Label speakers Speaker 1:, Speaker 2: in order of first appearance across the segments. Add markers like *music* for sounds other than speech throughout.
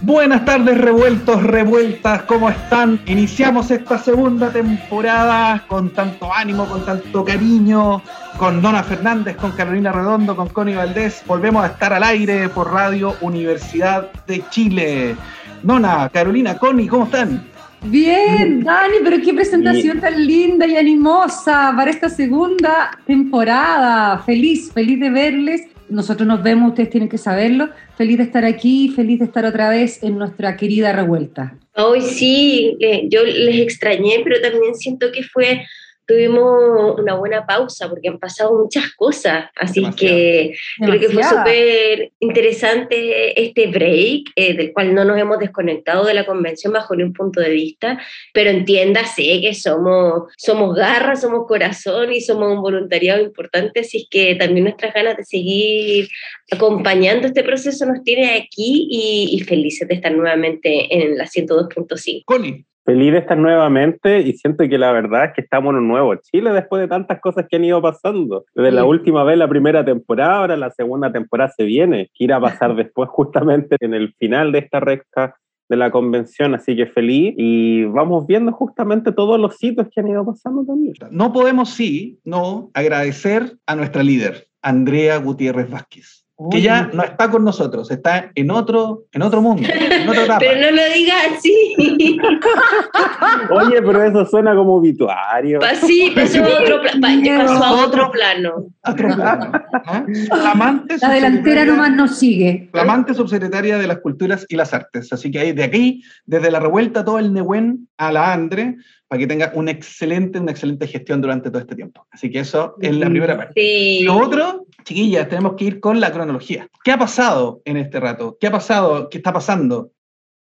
Speaker 1: Buenas tardes, revueltos, revueltas, ¿cómo están? Iniciamos esta segunda temporada con tanto ánimo, con tanto cariño, con Nona Fernández, con Carolina Redondo, con Connie Valdés. Volvemos a estar al aire por Radio Universidad de Chile. Nona, Carolina, Connie, ¿cómo están?
Speaker 2: Bien, Dani, pero qué presentación tan linda y animosa para esta segunda temporada. Feliz, feliz de verles. Nosotros nos vemos, ustedes tienen que saberlo. Feliz de estar aquí, feliz de estar otra vez en nuestra querida revuelta.
Speaker 3: Hoy sí, eh, yo les extrañé, pero también siento que fue tuvimos una buena pausa porque han pasado muchas cosas, así que creo que fue súper interesante este break, eh, del cual no nos hemos desconectado de la convención bajo ningún punto de vista, pero entiéndase que somos, somos garra, somos corazón y somos un voluntariado importante, así que también nuestras ganas de seguir acompañando este proceso nos tiene aquí y, y felices de estar nuevamente en la 102.5.
Speaker 1: Connie,
Speaker 4: feliz de estar nuevamente y siento que la verdad es que estamos en un nuevo Chile después de tantas cosas que han ido pasando. Desde la última vez, la primera temporada, ahora la segunda temporada se viene. ¿Qué irá a pasar *laughs* después justamente en el final de esta recta de la convención? Así que feliz y vamos viendo justamente todos los sitios que han ido pasando también.
Speaker 1: No podemos, sí, no agradecer a nuestra líder, Andrea Gutiérrez Vázquez que ya no está con nosotros, está en otro, en otro mundo, en otra *laughs*
Speaker 3: Pero no lo digas así.
Speaker 4: Oye, pero eso suena como obituario.
Speaker 3: sí, *laughs* pasó, a otro, pasó a otro plano.
Speaker 1: Otro plano.
Speaker 2: la delantera nomás nos sigue.
Speaker 1: Flamante subsecretaria de las Culturas y las Artes. Así que ahí, de aquí, desde la revuelta, todo el Nehuen a la Andre, para que tenga una excelente, una excelente gestión durante todo este tiempo. Así que eso es la primera parte.
Speaker 3: Y
Speaker 1: lo otro, chiquillas, tenemos que ir con la cronología. ¿Qué ha pasado en este rato? ¿Qué ha pasado? ¿Qué está pasando?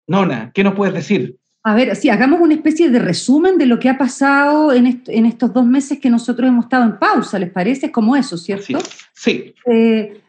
Speaker 1: Nona, ¿qué nos puedes decir?
Speaker 2: A ver, sí, hagamos una especie de resumen de lo que ha pasado en, en estos dos meses que nosotros hemos estado en pausa, ¿les parece? Es como eso, ¿cierto?
Speaker 1: Sí.
Speaker 2: Eh,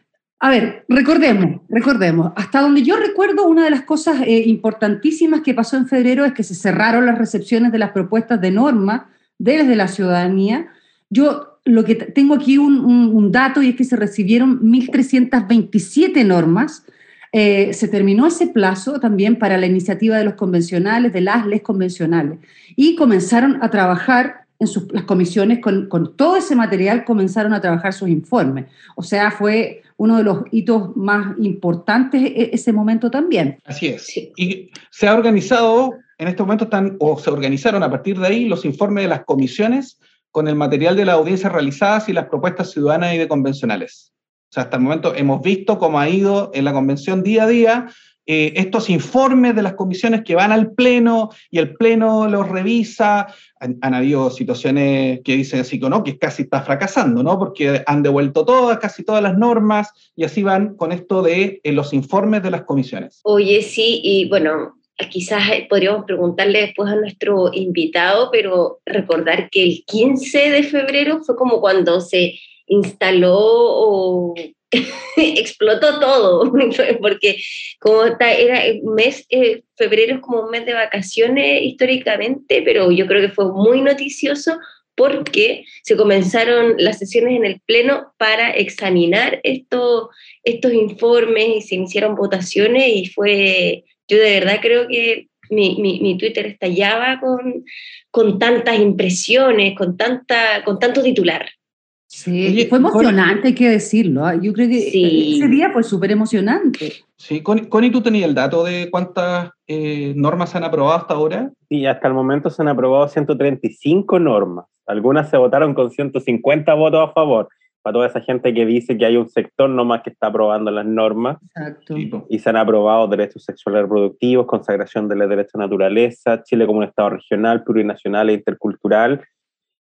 Speaker 2: a ver, recordemos, recordemos, hasta donde yo recuerdo, una de las cosas eh, importantísimas que pasó en febrero es que se cerraron las recepciones de las propuestas de norma desde la ciudadanía. Yo lo que tengo aquí un, dato y es que se recibieron 1.327 normas. Eh, se terminó ese plazo también para la iniciativa de los convencionales, de las leyes convencionales, y comenzaron a trabajar en sus, las comisiones con, con todo ese material, comenzaron a trabajar sus informes. O sea, fue uno de los hitos más importantes e-, ese momento también.
Speaker 1: Así es. Y se ha organizado, en este momento están, o se organizaron a partir de ahí los informes de las comisiones con el material de las audiencias realizadas y las propuestas ciudadanas y de convencionales. O sea, hasta el momento hemos visto cómo ha ido en la convención día a día eh, estos informes de las comisiones que van al Pleno y el Pleno los revisa. Han, habido situaciones que dicen así que no, que casi está fracasando, ¿no? Porque han devuelto todas, casi todas las normas y así van con esto de eh, los informes de las comisiones.
Speaker 3: Oye, sí, y bueno, quizás podríamos preguntarle después a nuestro invitado, pero recordar que el 15 de febrero fue como cuando se instaló o *laughs* explotó todo, *laughs* porque como era el mes, eh, febrero es como un mes de vacaciones históricamente, pero yo creo que fue muy noticioso porque se comenzaron las sesiones en el Pleno para examinar estos informes y se iniciaron votaciones y fue, yo de verdad creo que mi, mi, Twitter estallaba con, con tantas impresiones, con, tanta, con tanto titular.
Speaker 2: Sí, fue emocionante, hay que decirlo. ¿ah? Yo creo que ese día fue súper emocionante.
Speaker 1: Sí, Connie, ¿tú tenías el dato de cuántas eh, normas se han aprobado hasta ahora?
Speaker 4: Sí, hasta el momento se han aprobado 135 normas. Algunas se votaron con 150 votos a favor. Para toda esa gente que dice que hay un sector nomás que está aprobando las normas.
Speaker 2: Exacto.
Speaker 4: Y se han aprobado derechos sexuales reproductivos, consagración de los derechos de naturaleza, Chile como un Estado regional, plurinacional e intercultural.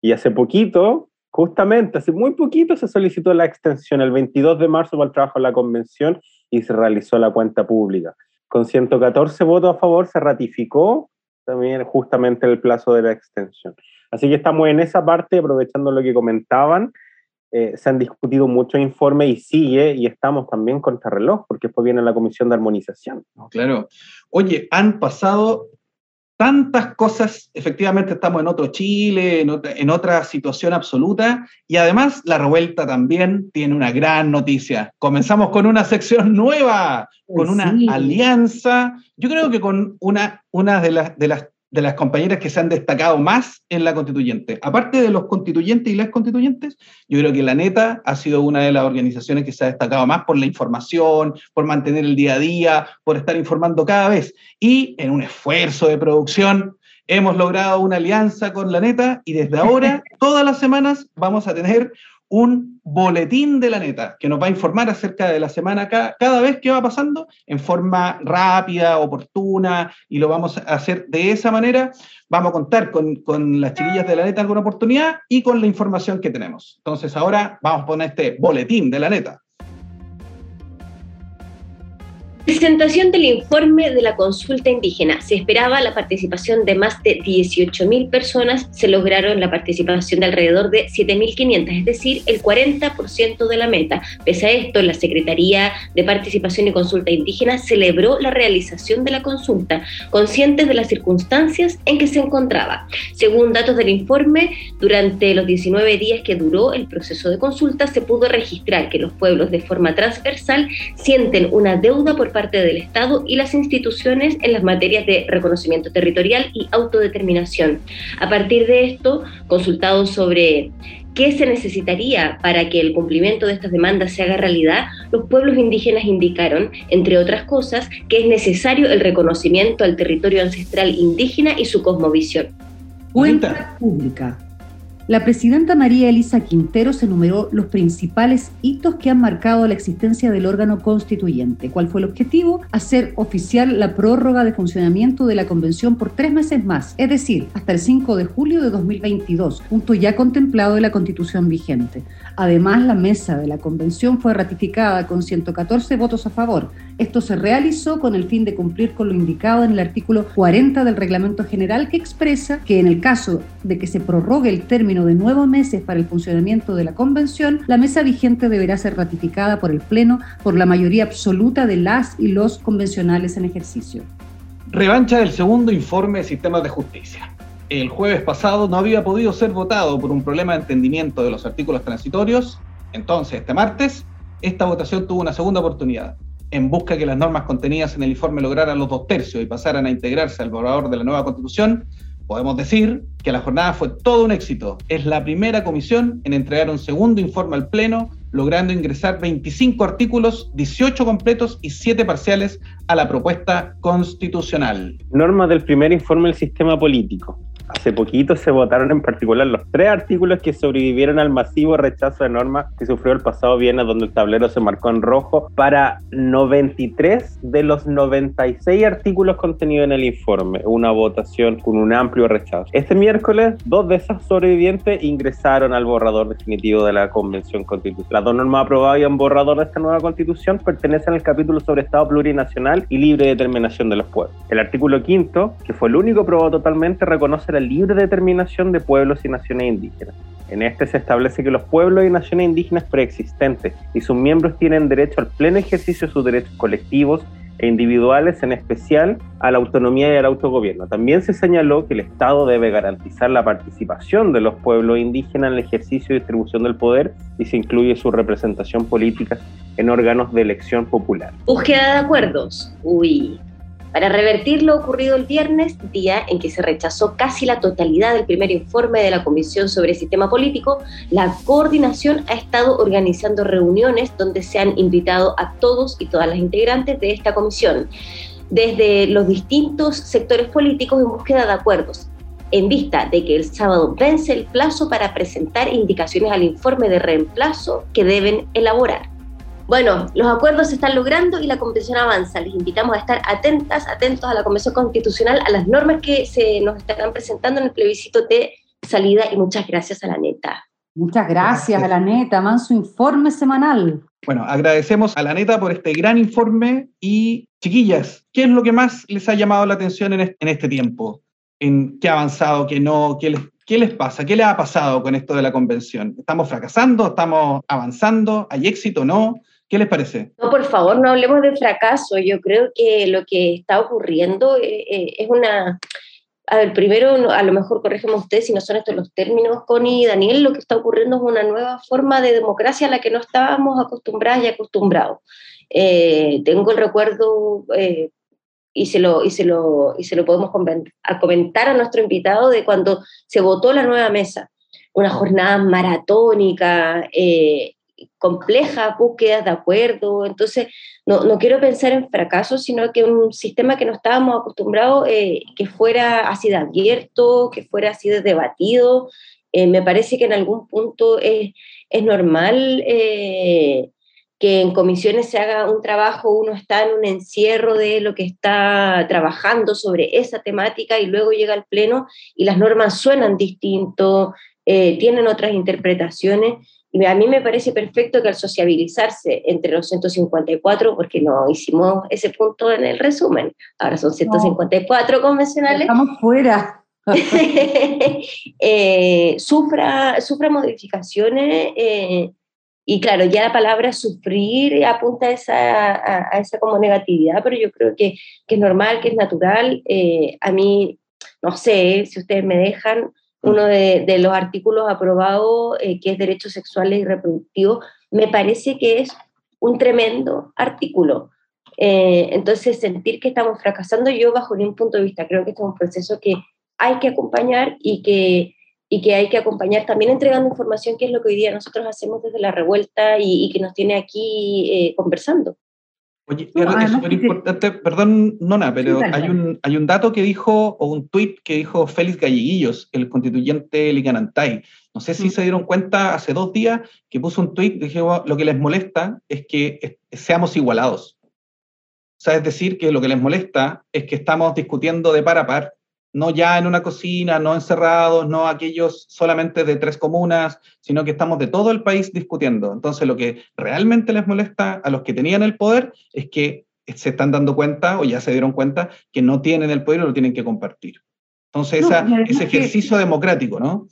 Speaker 4: Y hace poquito, Justamente, hace muy poquito se solicitó la extensión, el 22 de marzo, para el trabajo en la convención y se realizó la cuenta pública. Con 114 votos a favor se ratificó también justamente el plazo de la extensión. Así que estamos en esa parte, aprovechando lo que comentaban, eh, se han discutido muchos informes y sigue, y estamos también contra reloj, porque después viene la comisión de armonización.
Speaker 1: Claro. Oye, han pasado tantas cosas, efectivamente estamos en otro Chile, en otra, situación absoluta, y además la revuelta también tiene una gran noticia. Comenzamos con una sección nueva, con una alianza, yo creo que con una, una de, las, de las de las compañeras que se han destacado más en la constituyente. Aparte de los constituyentes y las constituyentes, yo creo que la neta ha sido una de las organizaciones que se ha destacado más por la información, por mantener el día a día, por estar informando cada vez. Y en un esfuerzo de producción hemos logrado una alianza con la neta y desde ahora, *laughs* todas las semanas, vamos a tener un boletín de la neta que nos va a informar acerca de la semana cada, vez que va pasando en forma rápida, oportuna, y lo vamos a hacer de esa manera. Vamos a contar con, con las chiquillas de la neta alguna oportunidad y con la información que tenemos. Entonces ahora vamos a poner este boletín de la neta.
Speaker 3: Presentación del informe de la consulta indígena. Se esperaba la participación de más de 18.000 personas, se lograron la participación de alrededor de 7.500, es decir, el 40% de la meta. Pese a esto, la Secretaría de Participación y Consulta Indígena celebró la realización de la consulta, conscientes de las circunstancias en que se encontraba. Según datos del informe, durante los 19 días que duró el proceso de consulta, se pudo registrar que los pueblos de forma transversal sienten una deuda por parte del Estado y las instituciones en las materias de reconocimiento territorial y autodeterminación. A partir de esto, consultados sobre qué se necesitaría para que el cumplimiento de estas demandas se haga realidad, los pueblos indígenas indicaron, entre otras cosas, que es necesario el reconocimiento al territorio ancestral indígena y su cosmovisión.
Speaker 2: Cuenta pública. La presidenta María Elisa Quinteros enumeró los principales hitos que han marcado la existencia del órgano constituyente. ¿Cuál fue el objetivo? Hacer oficial la prórroga de funcionamiento de la convención por tres meses más, es decir, hasta el 5 de julio de 2022, punto ya contemplado en la constitución vigente. Además, la mesa de la convención fue ratificada con 114 votos a favor. Esto se realizó con el fin de cumplir con lo indicado en el artículo 40 del reglamento general que expresa que en el caso de que se prorrogue el término de nueve meses para el funcionamiento de la convención, la mesa vigente deberá ser ratificada por el Pleno por la mayoría absoluta de las y los convencionales en ejercicio.
Speaker 1: Revancha del segundo informe de sistemas de justicia el jueves pasado no había podido ser votado por un problema de entendimiento de los artículos transitorios, entonces este martes esta votación tuvo una segunda oportunidad. En busca de que las normas contenidas en el informe lograran los dos tercios y pasaran a integrarse al borrador de la nueva constitución, podemos decir que la jornada fue todo un éxito. Es la primera comisión en entregar un segundo informe al Pleno, logrando ingresar 25 artículos, 18 completos y 7 parciales a la propuesta constitucional.
Speaker 4: Normas del primer informe del sistema político. Hace poquito se votaron en particular los tres artículos que sobrevivieron al masivo rechazo de normas que sufrió el pasado viernes, donde el tablero se marcó en rojo para 93 de los 96 artículos contenidos en el informe. Una votación con un amplio rechazo. Este miércoles, dos de esas sobrevivientes ingresaron al borrador definitivo de la Convención Constitucional. Las dos normas aprobadas y en borrador de esta nueva Constitución pertenecen al capítulo sobre Estado plurinacional y libre determinación de los pueblos. El artículo quinto, que fue el único aprobado totalmente, reconoce la libre determinación de pueblos y naciones indígenas. En este se establece que los pueblos y naciones indígenas preexistentes y sus miembros tienen derecho al pleno ejercicio de sus derechos colectivos e individuales, en especial a la autonomía y al autogobierno. También se señaló que el Estado debe garantizar la participación de los pueblos indígenas en el ejercicio y distribución del poder y se incluye su representación política en órganos de elección popular.
Speaker 3: Búsqueda de acuerdos. Uy, para revertir lo ocurrido el viernes, día en que se rechazó casi la totalidad del primer informe de la Comisión sobre el Sistema Político, la coordinación ha estado organizando reuniones donde se han invitado a todos y todas las integrantes de esta comisión, desde los distintos sectores políticos en búsqueda de acuerdos, en vista de que el sábado vence el plazo para presentar indicaciones al informe de reemplazo que deben elaborar. Bueno, los acuerdos se están logrando y la convención avanza. Les invitamos a estar atentas, atentos a la convención constitucional, a las normas que se nos estarán presentando en el plebiscito de salida y muchas gracias a la neta.
Speaker 2: Muchas gracias, a la neta, manso informe semanal.
Speaker 1: Bueno, agradecemos a la neta por este gran informe y chiquillas, ¿qué es lo que más les ha llamado la atención en este tiempo? en qué ha avanzado, qué no, qué les, qué les pasa, qué les ha pasado con esto de la convención. ¿Estamos fracasando? ¿Estamos avanzando? ¿Hay éxito o no? ¿Qué les parece?
Speaker 3: No, por favor, no hablemos de fracaso. Yo creo que lo que está ocurriendo eh, eh, es una... A ver, primero, a lo mejor corrígeme usted si no son estos los términos, Connie y Daniel, lo que está ocurriendo es una nueva forma de democracia a la que no estábamos acostumbradas y acostumbrados. Eh, tengo el recuerdo, y, se lo, y, se lo, y se lo podemos comentar a nuestro invitado, de cuando se votó la nueva mesa, una jornada maratónica, compleja, búsquedas de acuerdo. Entonces, no, no, quiero pensar en fracaso, sino que un sistema que no estábamos acostumbrados, eh, que fuera así de abierto, que fuera así de debatido. Eh, me parece que en algún punto es, es normal eh, que en comisiones se haga un trabajo, uno está en un encierro de lo que está trabajando sobre esa temática y luego llega al pleno y las normas suenan distinto, tienen otras interpretaciones y a mí me parece perfecto que al sociabilizarse entre los 154, porque no hicimos ese punto en el resumen, ahora son 154 convencionales.
Speaker 2: Estamos fuera. *laughs*
Speaker 3: eh, sufra, sufra modificaciones eh, y claro, ya la palabra sufrir apunta a esa, a, esa como negatividad, pero yo creo que, que es normal, que es natural. Eh, a mí, no sé, si ustedes me dejan, uno de, los artículos aprobados, eh, que es Derechos Sexuales y Reproductivos, me parece que es un tremendo artículo. Eh, entonces, sentir que estamos fracasando, yo bajo ningún punto de vista, creo que este es un proceso que hay que acompañar y que, y que hay que acompañar también entregando información, que es lo que hoy día nosotros hacemos desde la revuelta y, que nos tiene aquí eh, conversando.
Speaker 1: Oye, es súper importante, perdón, Nona, pero hay, un, hay un dato que dijo, o un tuit que dijo Félix Galleguillos, el constituyente Licanantay. No sé si mm. se dieron cuenta hace dos días que puso un tuit, dije, lo que les molesta es que seamos igualados. O sea, es decir, que lo que les molesta es que estamos discutiendo de par a par no ya en una cocina, no encerrados, no aquellos solamente de tres comunas, sino que estamos de todo el país discutiendo. Entonces, lo que realmente les molesta a los que tenían el poder es que se están dando cuenta o ya se dieron cuenta que no tienen el poder y lo tienen que compartir. Entonces, ese ejercicio democrático, ¿no?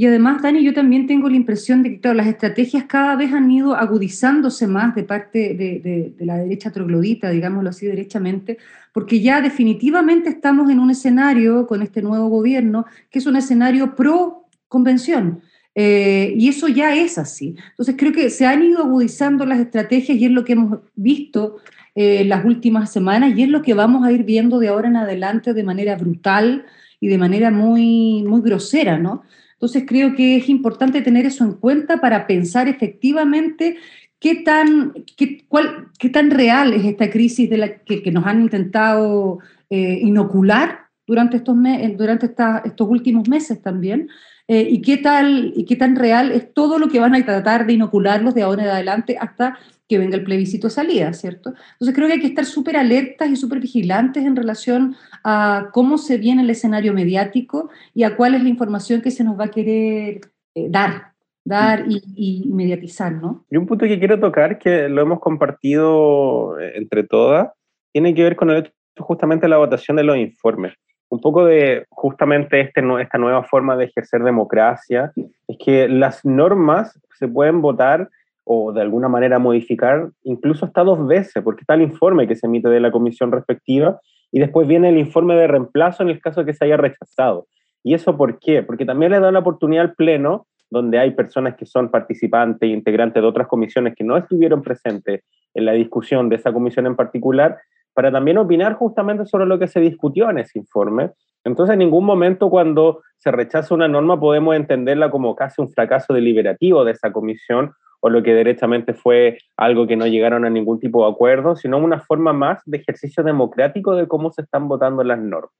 Speaker 2: Y además, Dani, yo también tengo la impresión de que las estrategias cada vez han ido agudizándose más de parte de, la derecha troglodita, digámoslo así derechamente, porque ya definitivamente estamos en un escenario con este nuevo gobierno que es un escenario pro convención. Eh, y eso ya es así. Entonces creo que se han ido agudizando las estrategias y es lo que hemos visto eh, las últimas semanas y es lo que vamos a ir viendo de ahora en adelante de manera brutal y de manera muy, muy grosera, ¿no? Entonces creo que es importante tener eso en cuenta para pensar efectivamente qué tan, qué, cuál, qué tan real es esta crisis de la que, nos han intentado eh, inocular durante, estos, durante estos últimos meses también. Eh, y, qué tal, y qué tan real es todo lo que van a tratar de inocularlos de ahora en adelante hasta que venga el plebiscito de salida, ¿cierto? Entonces creo que hay que estar súper alertas y súper vigilantes en relación a cómo se viene el escenario mediático y a cuál es la información que se nos va a querer eh, dar, dar y, mediatizar, ¿no?
Speaker 4: Y un punto que quiero tocar, que lo hemos compartido eh, entre todas, tiene que ver con el hecho justamente la votación de los informes. Un poco de justamente este, esta nueva forma de ejercer democracia, es que las normas se pueden votar o de alguna manera modificar incluso hasta dos veces, porque está el informe que se emite de la comisión respectiva y después viene el informe de reemplazo en el caso que se haya rechazado. ¿Y eso por qué? Porque también le da la oportunidad al Pleno, donde hay personas que son participantes e integrantes de otras comisiones que no estuvieron presentes en la discusión de esa comisión en particular, para también opinar justamente sobre lo que se discutió en ese informe. Entonces, en ningún momento cuando se rechaza una norma podemos entenderla como casi un fracaso deliberativo de esa comisión o lo que derechamente fue algo que no llegaron a ningún tipo de acuerdo, sino una forma más de ejercicio democrático de cómo se están votando las normas.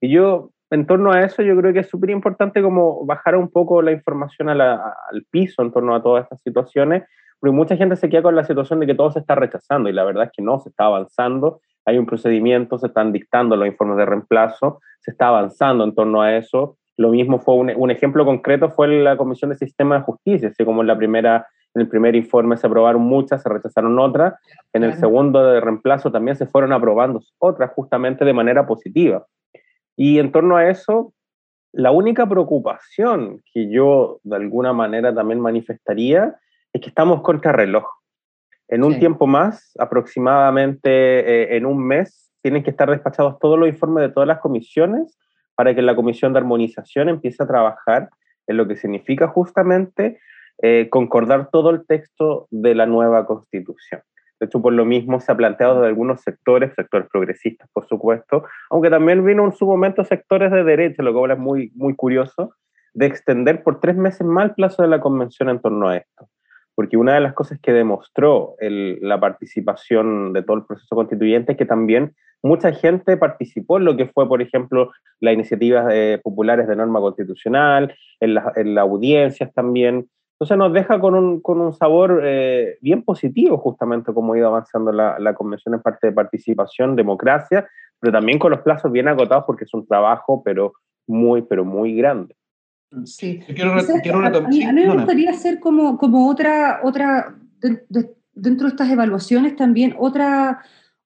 Speaker 4: Y yo, en torno a eso, yo creo que es súper importante como bajar un poco la información al piso en torno a todas estas situaciones, porque mucha gente se queda con la situación de que todo se está rechazando y la verdad es que no, se está avanzando, hay un procedimiento, se están dictando los informes de reemplazo, se está avanzando en torno a eso. Lo mismo fue un, un ejemplo concreto fue la Comisión de Sistema de Justicia, así como en la primera en el primer informe se aprobaron muchas, se rechazaron otras. En el segundo de reemplazo también se fueron aprobando otras justamente de manera positiva. Y en torno a eso, la única preocupación que yo de alguna manera también manifestaría es que estamos contra reloj. En un tiempo más, aproximadamente eh, en un mes, tienen que estar despachados todos los informes de todas las comisiones para que la comisión de armonización empiece a trabajar en lo que significa justamente eh, concordar todo el texto de la nueva constitución. De hecho, por lo mismo se ha planteado de algunos sectores, sectores progresistas, por supuesto, aunque también vino en su momento sectores de derecha, lo cual es muy, muy curioso, de extender por tres meses más el plazo de la convención en torno a esto. Porque una de las cosas que demostró la participación de todo el proceso constituyente es que también mucha gente participó en lo que fue, por ejemplo, las iniciativas eh, populares de norma constitucional, en, las audiencias también, entonces nos deja con un, con un sabor eh, bien positivo, justamente como ha ido avanzando la, la, convención en parte de participación, democracia, pero también con los plazos bien agotados porque es un trabajo, pero muy, pero muy grande.
Speaker 2: Sí. Quiero, quiero a, mí, me gustaría hacer como, como otra, otra dentro de estas evaluaciones también, otra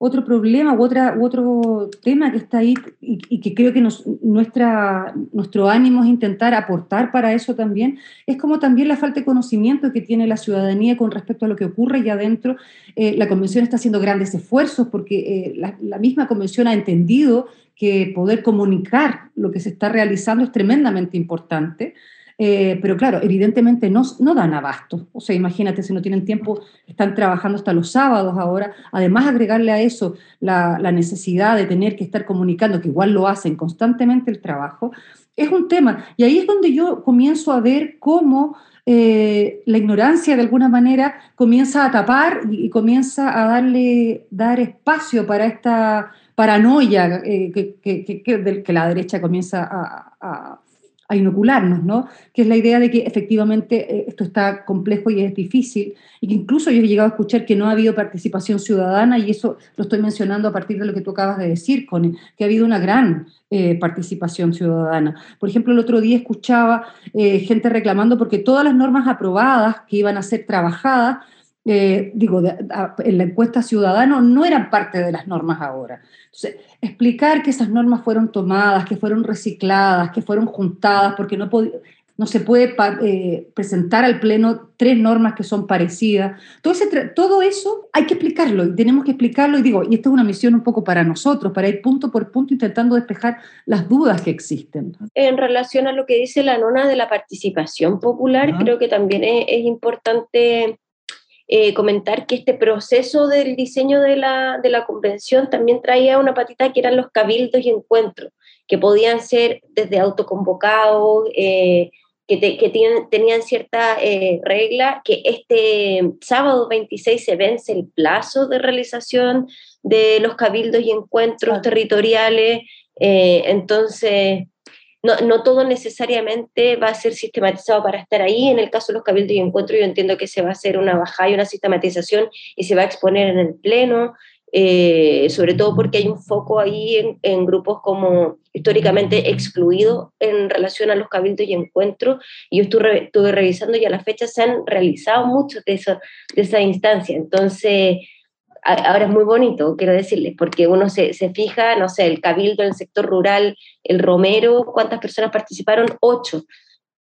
Speaker 2: otro problema u, otra, otro tema que está ahí y, que creo que nos, nuestra, nuestro ánimo es intentar aportar para eso también, es como también la falta de conocimiento que tiene la ciudadanía con respecto a lo que ocurre allá adentro. Eh, la convención está haciendo grandes esfuerzos porque eh, la, la misma convención ha entendido que poder comunicar lo que se está realizando es tremendamente importante. Eh, pero claro, evidentemente no, no dan abasto. O sea, imagínate, si no tienen tiempo, están trabajando hasta los sábados ahora. Además, agregarle a eso la, necesidad de tener que estar comunicando, que igual lo hacen constantemente el trabajo, es un tema. Y ahí es donde yo comienzo a ver cómo eh, la ignorancia de alguna manera comienza a tapar y, comienza a darle dar espacio para esta paranoia eh, que, que, la derecha comienza a inocularnos, ¿no? Que es la idea de que efectivamente eh, esto está complejo y es difícil, y que incluso yo he llegado a escuchar que no ha habido participación ciudadana, y eso lo estoy mencionando a partir de lo que tú acabas de decir, Cone, que ha habido una gran eh, participación ciudadana. Por ejemplo, el otro día escuchaba eh, gente reclamando porque todas las normas aprobadas que iban a ser trabajadas eh, digo, en la encuesta ciudadana no eran parte de las normas ahora. Entonces, explicar que esas normas fueron tomadas, que fueron recicladas, que fueron juntadas, porque no, no se puede eh, presentar al Pleno tres normas que son parecidas. Todo, todo eso hay que explicarlo y tenemos que explicarlo y digo, y esta es una misión un poco para nosotros, para ir punto por punto intentando despejar las dudas que existen.
Speaker 3: En relación a lo que dice la nona de la participación popular, creo que también es, es importante eh, comentar que este proceso del diseño de la, de la convención también traía una patita que eran los cabildos y encuentros, que podían ser desde autoconvocados, eh, que, que tenían cierta eh, regla, que este sábado 26 se vence el plazo de realización de los cabildos y encuentros territoriales, entonces no, no, todo necesariamente va a ser sistematizado para estar ahí. En el caso de los cabildos y encuentros, yo entiendo que se va a hacer una bajada y una sistematización y se va a exponer en el Pleno, eh, sobre todo porque hay un foco ahí en, grupos como históricamente excluidos en relación a los cabildos y encuentros. Y yo estuve, revisando y a la fecha se han realizado muchos de, eso, de esa instancia. Entonces, ahora es muy bonito, quiero decirles, porque uno se, se, fija, no sé, el cabildo en el sector rural, el romero, ¿cuántas personas participaron? Ocho.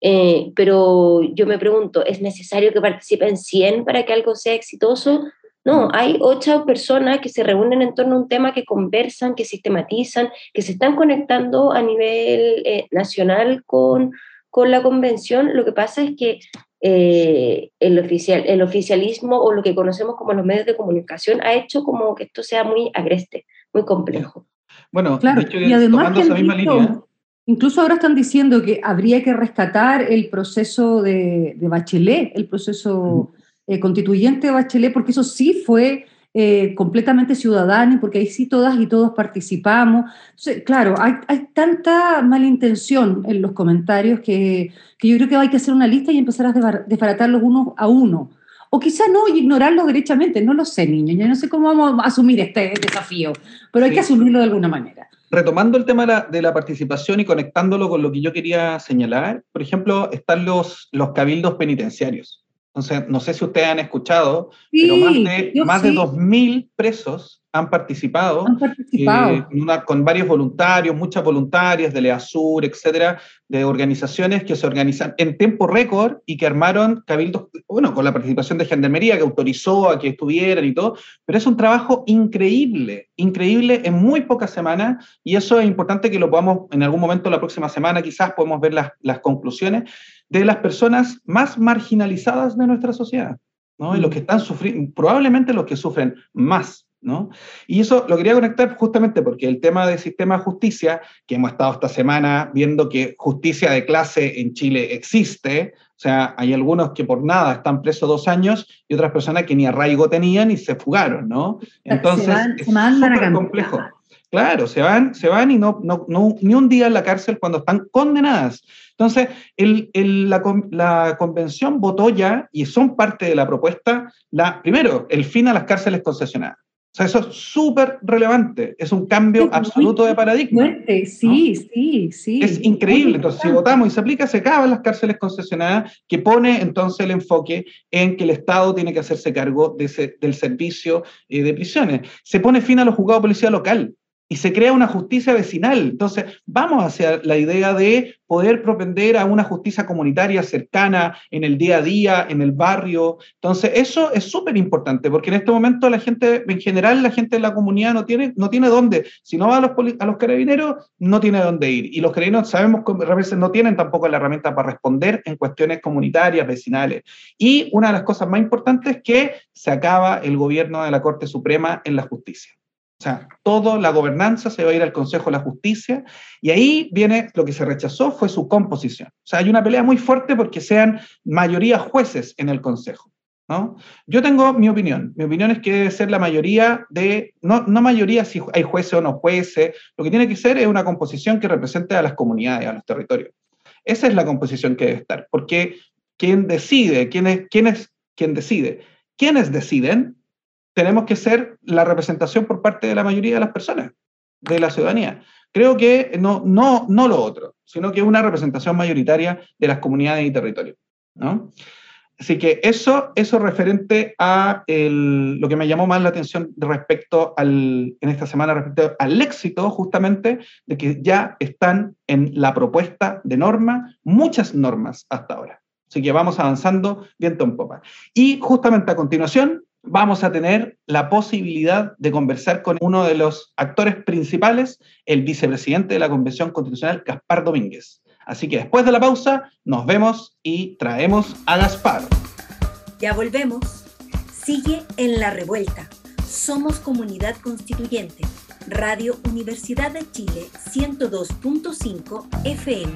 Speaker 3: Eh, pero yo me pregunto, ¿es necesario que participen 100 para que algo sea exitoso? No, hay ocho personas que se reúnen en torno a un tema, que conversan, que sistematizan, que se están conectando a nivel eh, nacional con, con la convención. Lo que pasa es que eh, el, oficial, el oficialismo o lo que conocemos como los medios de comunicación ha hecho como que esto sea muy agreste, muy complejo.
Speaker 2: Bueno, claro, y además incluso ahora están diciendo que habría que rescatar el proceso de, Bachelet, el proceso eh, constituyente de Bachelet, porque eso sí fue eh, completamente ciudadano, porque ahí sí todas y todos participamos. claro, hay, hay, tanta malintención en los comentarios que, que, yo creo que hay que hacer una lista y empezar a desbaratarlos uno a uno. O quizá no, ignorarlos derechamente, no lo sé, niños, yo no sé cómo vamos a asumir este desafío, pero hay que asumirlo de alguna manera.
Speaker 1: Retomando el tema de la, de la, participación y conectándolo con lo que yo quería señalar, por ejemplo, están los, los cabildos penitenciarios. Entonces, no sé si ustedes han escuchado, pero más de, más de 2.000 presos han participado,
Speaker 2: eh,
Speaker 1: con varios voluntarios, muchas voluntarias de LEASUR, etcétera, de organizaciones que se organizan en tiempo récord y que armaron cabildos, bueno, con la participación de Gendarmería, que autorizó a que estuvieran y todo, pero es un trabajo increíble, increíble en muy pocas semanas, y eso es importante que lo podamos, en algún momento la próxima semana, quizás podemos ver las, las conclusiones de las personas más marginalizadas de nuestra sociedad. ¿no? Y los mm. que están sufriendo, probablemente los que sufren más ¿no? Y eso lo quería conectar justamente porque el tema del sistema de justicia, que hemos estado esta semana viendo que justicia de clase en Chile existe, o sea, hay algunos que por nada están presos dos años y otras personas que ni arraigo tenían y se fugaron, ¿no? Entonces, es súper complejo. Claro, se van, se van y no, no, ni un día en la cárcel cuando están condenadas. Entonces, el, la, la, convención votó ya, y son parte de la propuesta, la, primero, el fin a las cárceles concesionadas. O sea, eso es súper relevante, es un cambio absoluto de paradigma.
Speaker 2: Fuerte. Sí, sí, sí.
Speaker 1: Es increíble. Entonces, si votamos y se aplica, se acaban las cárceles concesionadas, que pone entonces el enfoque en que el Estado tiene que hacerse cargo de del servicio eh, de prisiones. Se pone fin a los juzgados de policía local y se crea una justicia vecinal. Entonces, vamos hacia la idea de poder propender a una justicia comunitaria cercana en el día a día, en el barrio. Entonces, eso es súper importante, porque en este momento la gente, en general, la gente de la comunidad no tiene, no tiene dónde. Si no va a los, a los carabineros, no tiene dónde ir. Y los carabineros sabemos que a veces no tienen tampoco la herramienta para responder en cuestiones comunitarias, vecinales. Y una de las cosas más importantes es que se acaba el gobierno de la Corte Suprema en la justicia. O sea, toda la gobernanza se va a ir al Consejo de la Justicia y ahí viene lo que se rechazó fue su composición. O sea, hay una pelea muy fuerte porque sean mayoría jueces en el Consejo. ¿no? Yo tengo mi opinión. Mi opinión es que debe ser la mayoría de, no, no mayoría si hay jueces o no jueces, lo que tiene que ser es una composición que represente a las comunidades, a los territorios. Esa es la composición que debe estar, porque quien decide, quién es, quién es decide, quienes deciden tenemos que ser la representación por parte de la mayoría de las personas, de la ciudadanía. Creo que no, no, no lo otro, sino que una representación mayoritaria de las comunidades y territorios. ¿no? Así que eso, eso referente a lo que me llamó más la atención respecto al, en esta semana, respecto al éxito justamente de que ya están en la propuesta de norma muchas normas hasta ahora. Así que vamos avanzando viento en popa. Y justamente a continuación vamos a tener la posibilidad de conversar con uno de los actores principales, el vicepresidente de la Convención Constitucional, Gaspar Domínguez. Así que después de la pausa, nos vemos y traemos a Gaspar.
Speaker 5: Ya volvemos. Sigue en la revuelta. Somos comunidad constituyente. Radio Universidad de Chile 102.5 FM.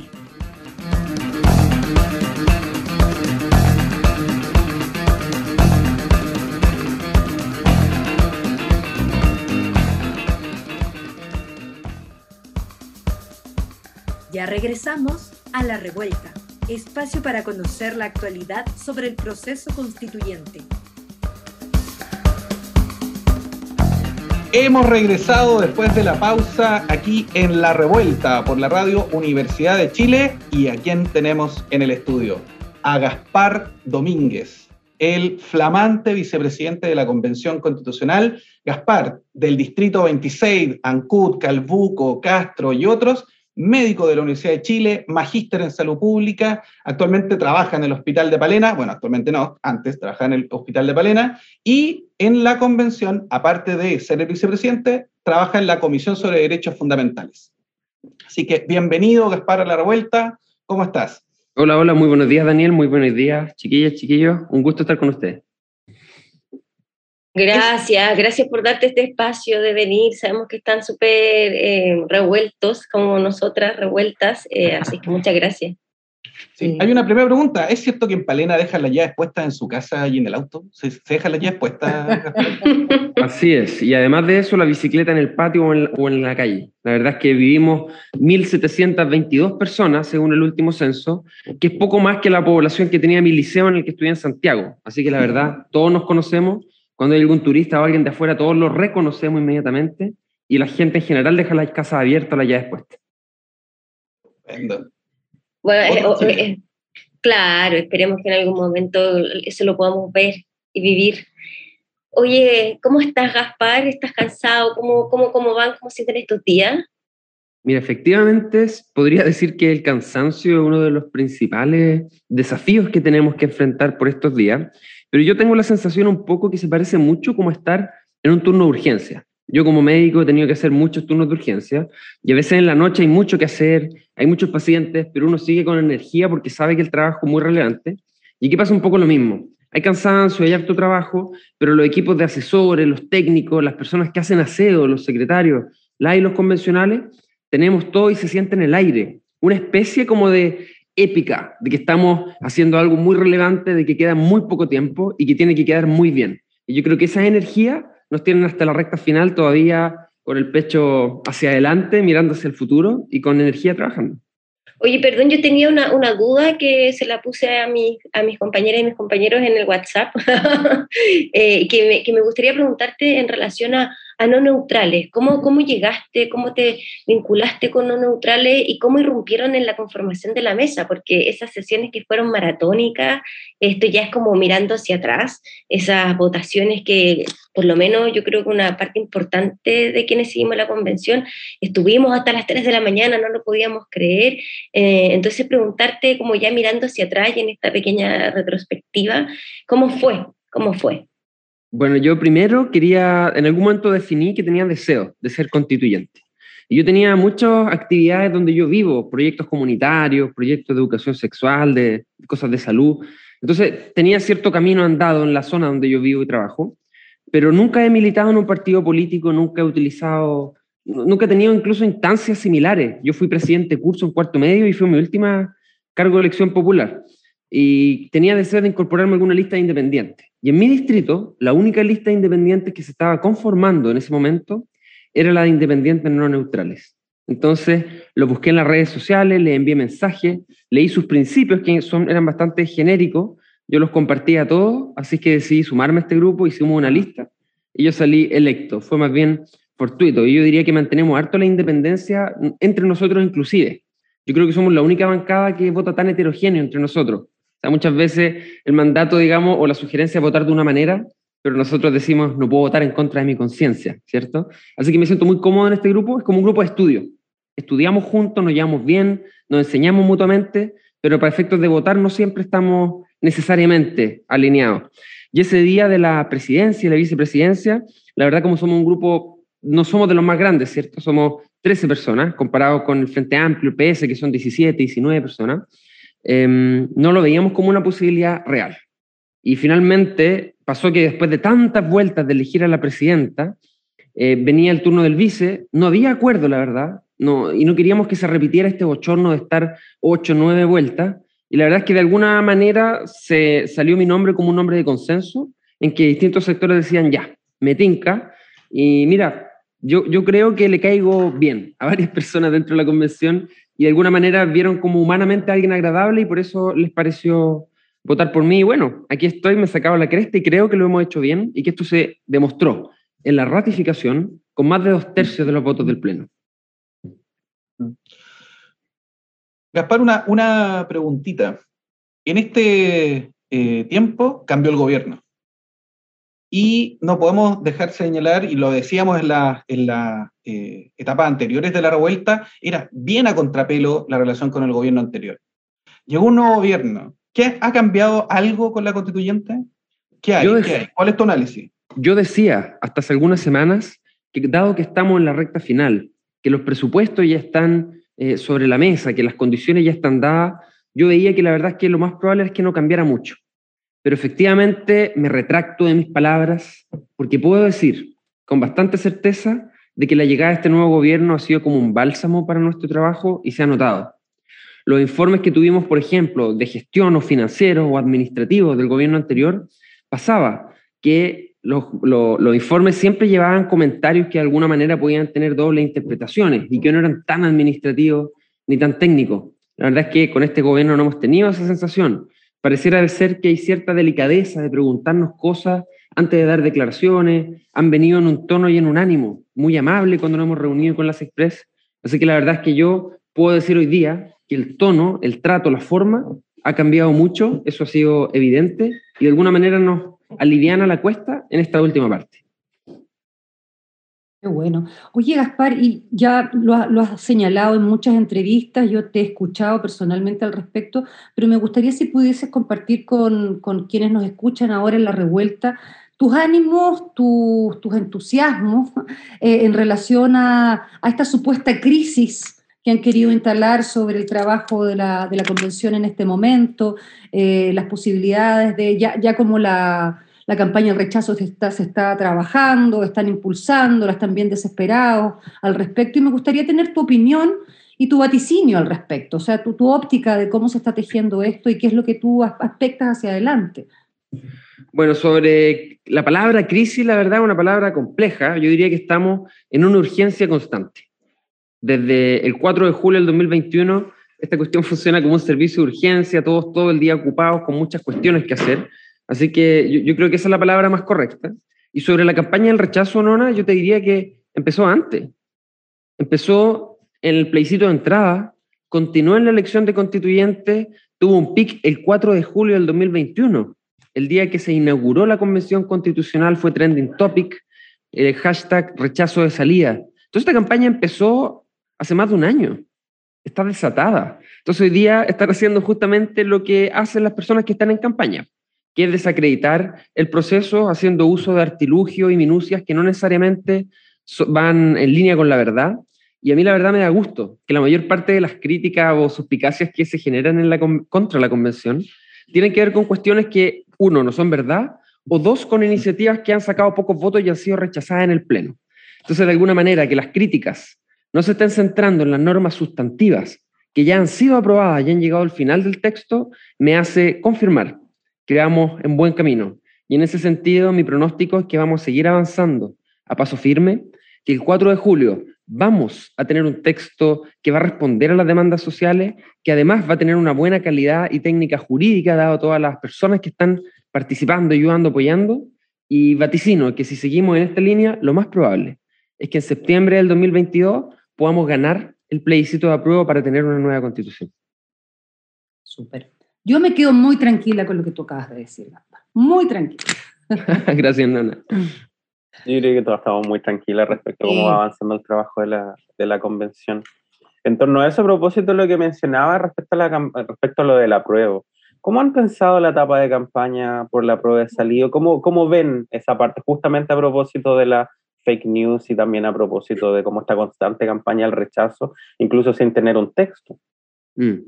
Speaker 5: Ya regresamos a La Revuelta, espacio para conocer la actualidad sobre el proceso constituyente.
Speaker 1: Hemos regresado después de la pausa aquí en La Revuelta por la radio Universidad de Chile y a quién tenemos en el estudio. A Gaspar Domínguez, el flamante vicepresidente de la Convención Constitucional. Gaspar, del Distrito 26, Ancut, Calbuco, Castro y otros, médico de la Universidad de Chile, magíster en salud pública, actualmente trabaja en el Hospital de Palena, bueno, actualmente no, antes trabajaba en el Hospital de Palena, y en la convención, aparte de ser el vicepresidente, trabaja en la Comisión sobre Derechos Fundamentales. Así que bienvenido, Gaspar, a la revuelta. ¿Cómo estás?
Speaker 6: Hola, hola, muy buenos días, Daniel, muy buenos días, chiquillas, chiquillos. Un gusto estar con ustedes.
Speaker 3: Gracias, gracias por darte este espacio de venir. Sabemos que están súper eh, revueltos, como nosotras, revueltas, eh, así que muchas gracias.
Speaker 1: Sí. Hay una primera pregunta. ¿Es cierto que en Palena dejan las llaves puestas en su casa y en el auto? ¿Se, se dejan las llaves puestas? *laughs*
Speaker 6: Así es. Y además de eso, la bicicleta en el patio o en, o en la calle. La verdad es que vivimos 1.722 personas, según el último censo, que es poco más que la población que tenía mi liceo en el que estudié en Santiago. Así que la verdad, todos nos conocemos cuando hay algún turista o alguien de afuera, todos lo reconocemos inmediatamente y la gente en general deja las casas abiertas, las llaves puestas.
Speaker 3: Bueno, eh, eh, Claro, esperemos que en algún momento eso lo podamos ver y vivir. Oye, ¿cómo estás, Gaspar? ¿Estás cansado? ¿Cómo, cómo, cómo van? ¿Cómo sienten estos días?
Speaker 6: Mira, efectivamente, podría decir que el cansancio es uno de los principales desafíos que tenemos que enfrentar por estos días, pero yo tengo la sensación un poco que se parece mucho como estar en un turno de urgencia. Yo como médico he tenido que hacer muchos turnos de urgencia y a veces en la noche hay mucho que hacer, hay muchos pacientes, pero uno sigue con energía porque sabe que el trabajo es muy relevante. Y aquí pasa un poco lo mismo. Hay cansancio, hay harto trabajo, pero los equipos de asesores, los técnicos, las personas que hacen aseo, los secretarios, la y los convencionales, tenemos todo y se siente en el aire. Una especie como de épica, de que estamos haciendo algo muy relevante, de que queda muy poco tiempo y que tiene que quedar muy bien. Y yo creo que esa energía nos tienen hasta la recta final todavía con el pecho hacia adelante, mirando hacia el futuro y con energía trabajando.
Speaker 3: Oye, perdón, yo tenía una, una duda que se la puse a, mi, a mis compañeras y mis compañeros en el WhatsApp, *laughs* eh, que, me, que, me, gustaría preguntarte en relación a, a no neutrales. ¿Cómo, ¿Cómo llegaste, cómo te vinculaste con no neutrales y cómo irrumpieron en la conformación de la mesa? Porque esas sesiones que fueron maratónicas, esto ya es como mirando hacia atrás, esas votaciones que por lo menos yo creo que una parte importante de quienes seguimos la convención, estuvimos hasta las 3 de la mañana, no lo podíamos creer. Eh, entonces preguntarte, como ya mirando hacia atrás y en esta pequeña retrospectiva, ¿cómo fue? ¿Cómo fue?
Speaker 6: Bueno, yo primero quería, en algún momento definí que tenía deseo de ser constituyente. Y yo tenía muchas actividades donde yo vivo, proyectos comunitarios, proyectos de educación sexual, de, cosas de salud. Entonces tenía cierto camino andado en la zona donde yo vivo y trabajo, pero nunca he militado en un partido político, nunca he utilizado, nunca he tenido incluso instancias similares. Yo fui presidente de curso en cuarto medio y fue mi última cargo de elección popular y tenía deseo de incorporarme a alguna lista independiente. Y en mi distrito, la única lista independiente que se estaba conformando en ese momento era la de independientes no neutrales. Entonces lo busqué en las redes sociales, le envié mensajes, leí sus principios, que eran bastante genéricos, yo los compartía a todos, así que decidí sumarme a este grupo, hicimos una lista y yo salí electo. Fue más bien fortuito. Y yo diría que mantenemos harto la independencia entre nosotros inclusive. Yo creo que somos la única bancada que vota tan heterogéneo entre nosotros muchas veces el mandato, digamos, o la sugerencia es votar de una manera, pero nosotros decimos, no puedo votar en contra de mi conciencia, ¿cierto? Así que me siento muy cómodo en este grupo, es como un grupo de estudio. Estudiamos juntos, nos llevamos bien, nos enseñamos mutuamente, pero para efectos de votar no siempre estamos necesariamente alineados. Y ese día de la presidencia y la vicepresidencia, la verdad como somos un grupo, no somos de los más grandes, ¿cierto? Somos 13 personas, comparados con el Frente Amplio, el PS, que son 17, 19 personas. Em, no lo veíamos como una posibilidad real. Y finalmente pasó que después de tantas vueltas de elegir a la presidenta, eh, venía el turno del vice, no había acuerdo, la verdad, y no queríamos que se repitiera este bochorno de estar ocho, nueve vueltas, y la verdad es que de alguna manera se salió mi nombre como un nombre de consenso, en que distintos sectores decían, ya, me tinca, y mira, yo, yo creo que le caigo bien a varias *laughs* personas dentro de la convención y de alguna manera vieron como humanamente a alguien agradable y por eso les pareció votar por mí. Y bueno, aquí estoy, me sacaba la cresta y creo que lo hemos hecho bien y que esto se demostró en la ratificación con más de dos tercios de los votos del Pleno.
Speaker 1: Gaspar, una, una preguntita. En este eh, tiempo cambió el gobierno. Y no podemos dejar señalar, y lo decíamos en la, en la eh, etapas anteriores de la revuelta, era bien a contrapelo la relación con el gobierno anterior. Llegó un nuevo gobierno. ¿Qué, ¿Ha cambiado algo con la constituyente? ¿Qué hay? ¿Cuál es tu análisis?
Speaker 6: Yo decía hasta hace algunas semanas que dado que estamos en la recta final, que los presupuestos ya están eh, sobre la mesa, que las condiciones ya están dadas, yo veía que la verdad es que lo más probable es que no cambiara mucho pero efectivamente me retracto de mis palabras porque puedo decir con bastante certeza de que la llegada de este nuevo gobierno ha sido como un bálsamo para nuestro trabajo y se ha notado. Los informes que tuvimos, por ejemplo, de gestión o financieros o administrativos del gobierno anterior, pasaba que los, los, informes siempre llevaban comentarios que de alguna manera podían tener doble interpretaciones y que no eran tan administrativos ni tan técnicos. La verdad es que con este gobierno no hemos tenido esa sensación. Pareciera ser que hay cierta delicadeza de preguntarnos cosas antes de dar declaraciones, han venido en un tono y en un ánimo muy amable cuando nos hemos reunido con las Express. Así que la verdad es que yo puedo decir hoy día que el tono, el trato, la forma ha cambiado mucho, eso ha sido evidente, y de alguna manera nos aliviana la cuesta en esta última parte.
Speaker 2: Bueno. Oye, Gaspar, y ya lo, has señalado en muchas entrevistas, yo te he escuchado personalmente al respecto, pero me gustaría si pudieses compartir con, con quienes nos escuchan ahora en la revuelta tus ánimos, tus entusiasmos eh, en relación a, a, esta supuesta crisis que han querido instalar sobre el trabajo de la, de la convención en este momento, eh, las posibilidades de, ya, ya como la, la campaña de rechazo se está, está trabajando, están impulsando, están bien desesperados al respecto, y me gustaría tener tu opinión y tu vaticinio al respecto, o sea, tu, tu óptica de cómo se está tejiendo esto y qué es lo que tú aspectas hacia adelante.
Speaker 6: Bueno, sobre la palabra crisis, la verdad es una palabra compleja. Yo diría que estamos en una urgencia constante. Desde el 4 de julio del 2021, esta cuestión *laughs* funciona como un servicio de urgencia, todos todo el día ocupados con muchas cuestiones que hacer. Así que yo, creo que esa es la palabra más correcta. Y sobre la campaña del rechazo, Nona, yo te diría que empezó antes. Empezó en el plebiscito de entrada, continuó en la elección de constituyentes, tuvo un pic el 4 de julio del 2021 el día que se inauguró la Convención Constitucional fue trending topic, el hashtag rechazo de salida. Entonces esta campaña empezó hace más de un año, está desatada. Entonces hoy día están haciendo justamente lo que hacen las personas que están en campaña, que es desacreditar el proceso haciendo uso de artilugio y minucias que no necesariamente van en línea con la verdad. Y a mí la verdad me da gusto que la mayor parte de las críticas o suspicacias que se generan en la, contra la convención tienen que ver con cuestiones que uno, no son verdad, o dos, con iniciativas que han sacado pocos votos y han sido rechazadas en el Pleno. Entonces, de alguna manera, que las críticas no se estén centrando en las normas sustantivas que ya han sido aprobadas y han llegado al final del texto, me hace confirmar que vamos en buen camino. Y en ese sentido, mi pronóstico es que vamos a seguir avanzando a paso firme, que el 4 de julio vamos a tener un texto que va a responder a las demandas sociales, que además va a tener una buena calidad y técnica jurídica, dado a todas las personas que están participando, ayudando, apoyando, y vaticino que si seguimos en esta línea, lo más probable es que en septiembre del 2022 podamos ganar el plebiscito de apruebo para tener una nueva constitución.
Speaker 2: Súper. Yo me quedo muy tranquila con lo que tú acabas de decir, Muy tranquila. *laughs*
Speaker 6: Gracias, Nana.
Speaker 4: Yo creo que todos estamos muy tranquilos respecto a cómo va avanzando el trabajo de la, de la convención. En torno a eso, a propósito de lo que mencionaba respecto a, la, respecto a lo del apruebo, ¿cómo han pensado la etapa de campaña por la prueba de salido? ¿Cómo, ¿Cómo ven esa parte justamente a propósito de la fake news y también a propósito de cómo esta constante campaña al rechazo, incluso sin tener un texto?
Speaker 6: Mm.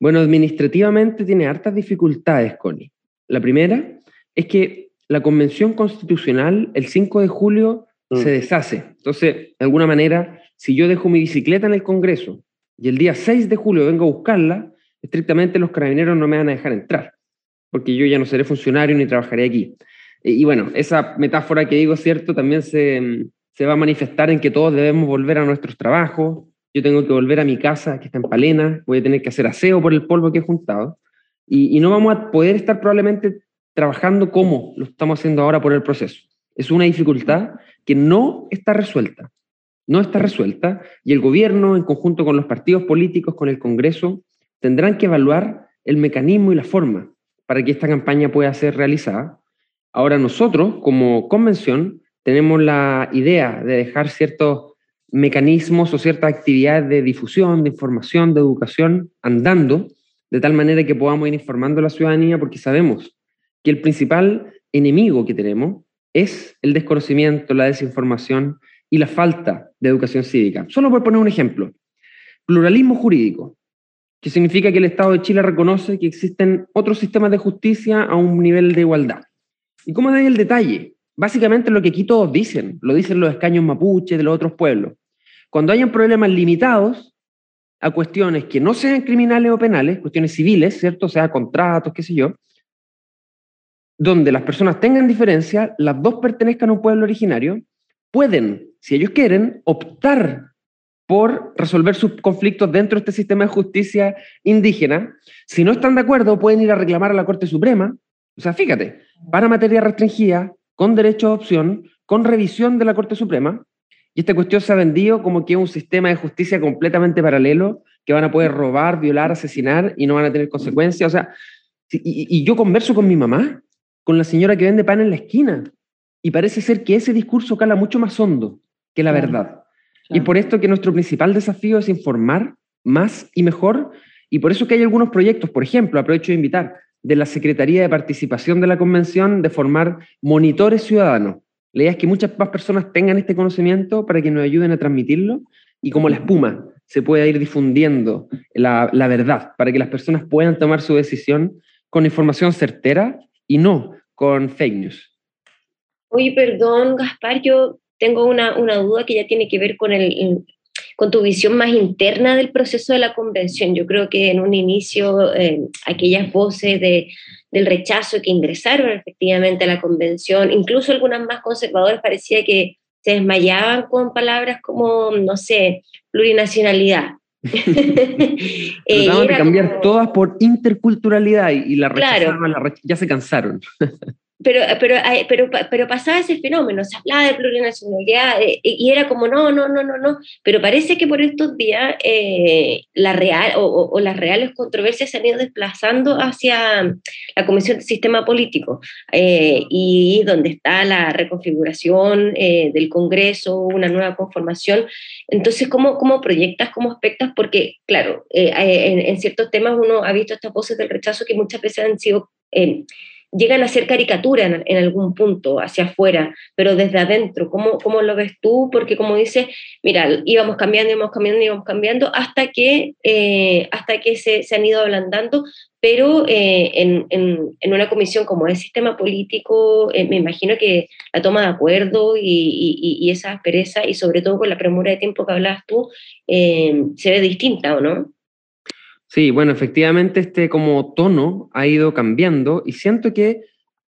Speaker 6: Bueno, administrativamente tiene hartas dificultades, Connie. La primera es que la convención constitucional el 5 de julio mm. se deshace. Entonces, de alguna manera, si yo dejo mi bicicleta en el Congreso y el día 6 de julio vengo a buscarla, estrictamente los carabineros no me van a dejar entrar, porque yo ya no seré funcionario ni trabajaré aquí. Y, bueno, esa metáfora que digo, cierto, también se, se, va a manifestar en que todos debemos volver a nuestros trabajos. Yo tengo que volver a mi casa, que está en Palena, voy a tener que hacer aseo por el polvo que he juntado. Y, no vamos a poder estar probablemente trabajando como lo estamos haciendo ahora por el proceso. Es una dificultad que no está resuelta. No está resuelta y el gobierno, en conjunto con los partidos políticos, con el Congreso, tendrán que evaluar el mecanismo y la forma para que esta campaña pueda ser realizada. Ahora nosotros, como convención, tenemos la idea de dejar ciertos mecanismos o ciertas actividades de difusión, de información, de educación andando, de tal manera que podamos ir informando a la ciudadanía porque sabemos que el principal enemigo que tenemos es el desconocimiento, la desinformación y la falta de educación cívica. Solo por poner un ejemplo. Pluralismo jurídico, que significa que el Estado de Chile reconoce que existen otros sistemas de justicia a un nivel de igualdad. ¿Y cómo da el detalle? Básicamente lo que aquí todos dicen, lo dicen los escaños mapuche de los otros pueblos. Cuando hayan problemas limitados a cuestiones que no sean criminales o penales, cuestiones civiles, ¿cierto? O sea, contratos, qué sé yo, donde las personas tengan diferencia, las dos pertenezcan a un pueblo originario, pueden, si ellos quieren, optar por resolver sus conflictos dentro de este sistema de justicia indígena. Si no están de acuerdo, pueden ir a reclamar a la Corte Suprema. O sea, fíjate, para materia restringida, con derecho a opción, con revisión de la Corte Suprema, y esta cuestión se ha vendido como que es un sistema de justicia completamente paralelo que van a poder robar, violar, asesinar y no van a tener consecuencias. O sea, y, y yo converso con mi mamá, con la señora que vende pan en la esquina, y parece ser que ese discurso cala mucho más hondo que la verdad. Y por esto que nuestro principal desafío es informar más y mejor, y por eso que hay algunos proyectos, por ejemplo, aprovecho de invitar, de la Secretaría de Participación de la Convención de formar monitores ciudadanos. La idea es que muchas más personas tengan este conocimiento para que nos ayuden a transmitirlo y como la espuma se pueda ir difundiendo la, la verdad, para que las personas puedan tomar su decisión con información certera y no con fake news.
Speaker 3: Oye, perdón, Gaspar, yo tengo una, una duda que ya tiene que ver con, el, con tu visión más interna del proceso de la convención. Yo creo que en un inicio eh, aquellas voces de, del rechazo que ingresaron efectivamente a la convención, incluso algunas más conservadoras, parecía que se desmayaban con palabras como, no sé, plurinacionalidad. *laughs*
Speaker 6: eh, de cambiar todas por interculturalidad y, la rechazaban, la ya se cansaron. *laughs*
Speaker 3: pero, pero, pero, pero pasaba ese fenómeno, se hablaba de plurinacionalidad eh, y era como no, no, no, no, no, pero parece que por estos días eh, la real, o, las reales controversias se han ido desplazando hacia la Comisión de Sistema Político eh, y donde está la reconfiguración del Congreso, una nueva conformación. Entonces, ¿cómo, cómo proyectas, cómo aspectas? Porque, claro, en, en, ciertos temas uno ha visto estas voces del rechazo que muchas veces han sido llegan a ser caricatura en, algún punto hacia afuera, pero desde adentro, ¿cómo, ¿cómo, lo ves tú? Porque como dices, mira, íbamos cambiando, íbamos cambiando, íbamos cambiando, hasta que, eh, hasta que se, se, han ido ablandando, pero eh, en, en, una comisión como el sistema político, eh, me imagino que la toma de acuerdo y, y, y, esa aspereza, y sobre todo con la premura de tiempo que hablabas tú, se ve distinta, ¿o no?
Speaker 6: Sí, bueno, efectivamente este como tono ha ido cambiando y siento que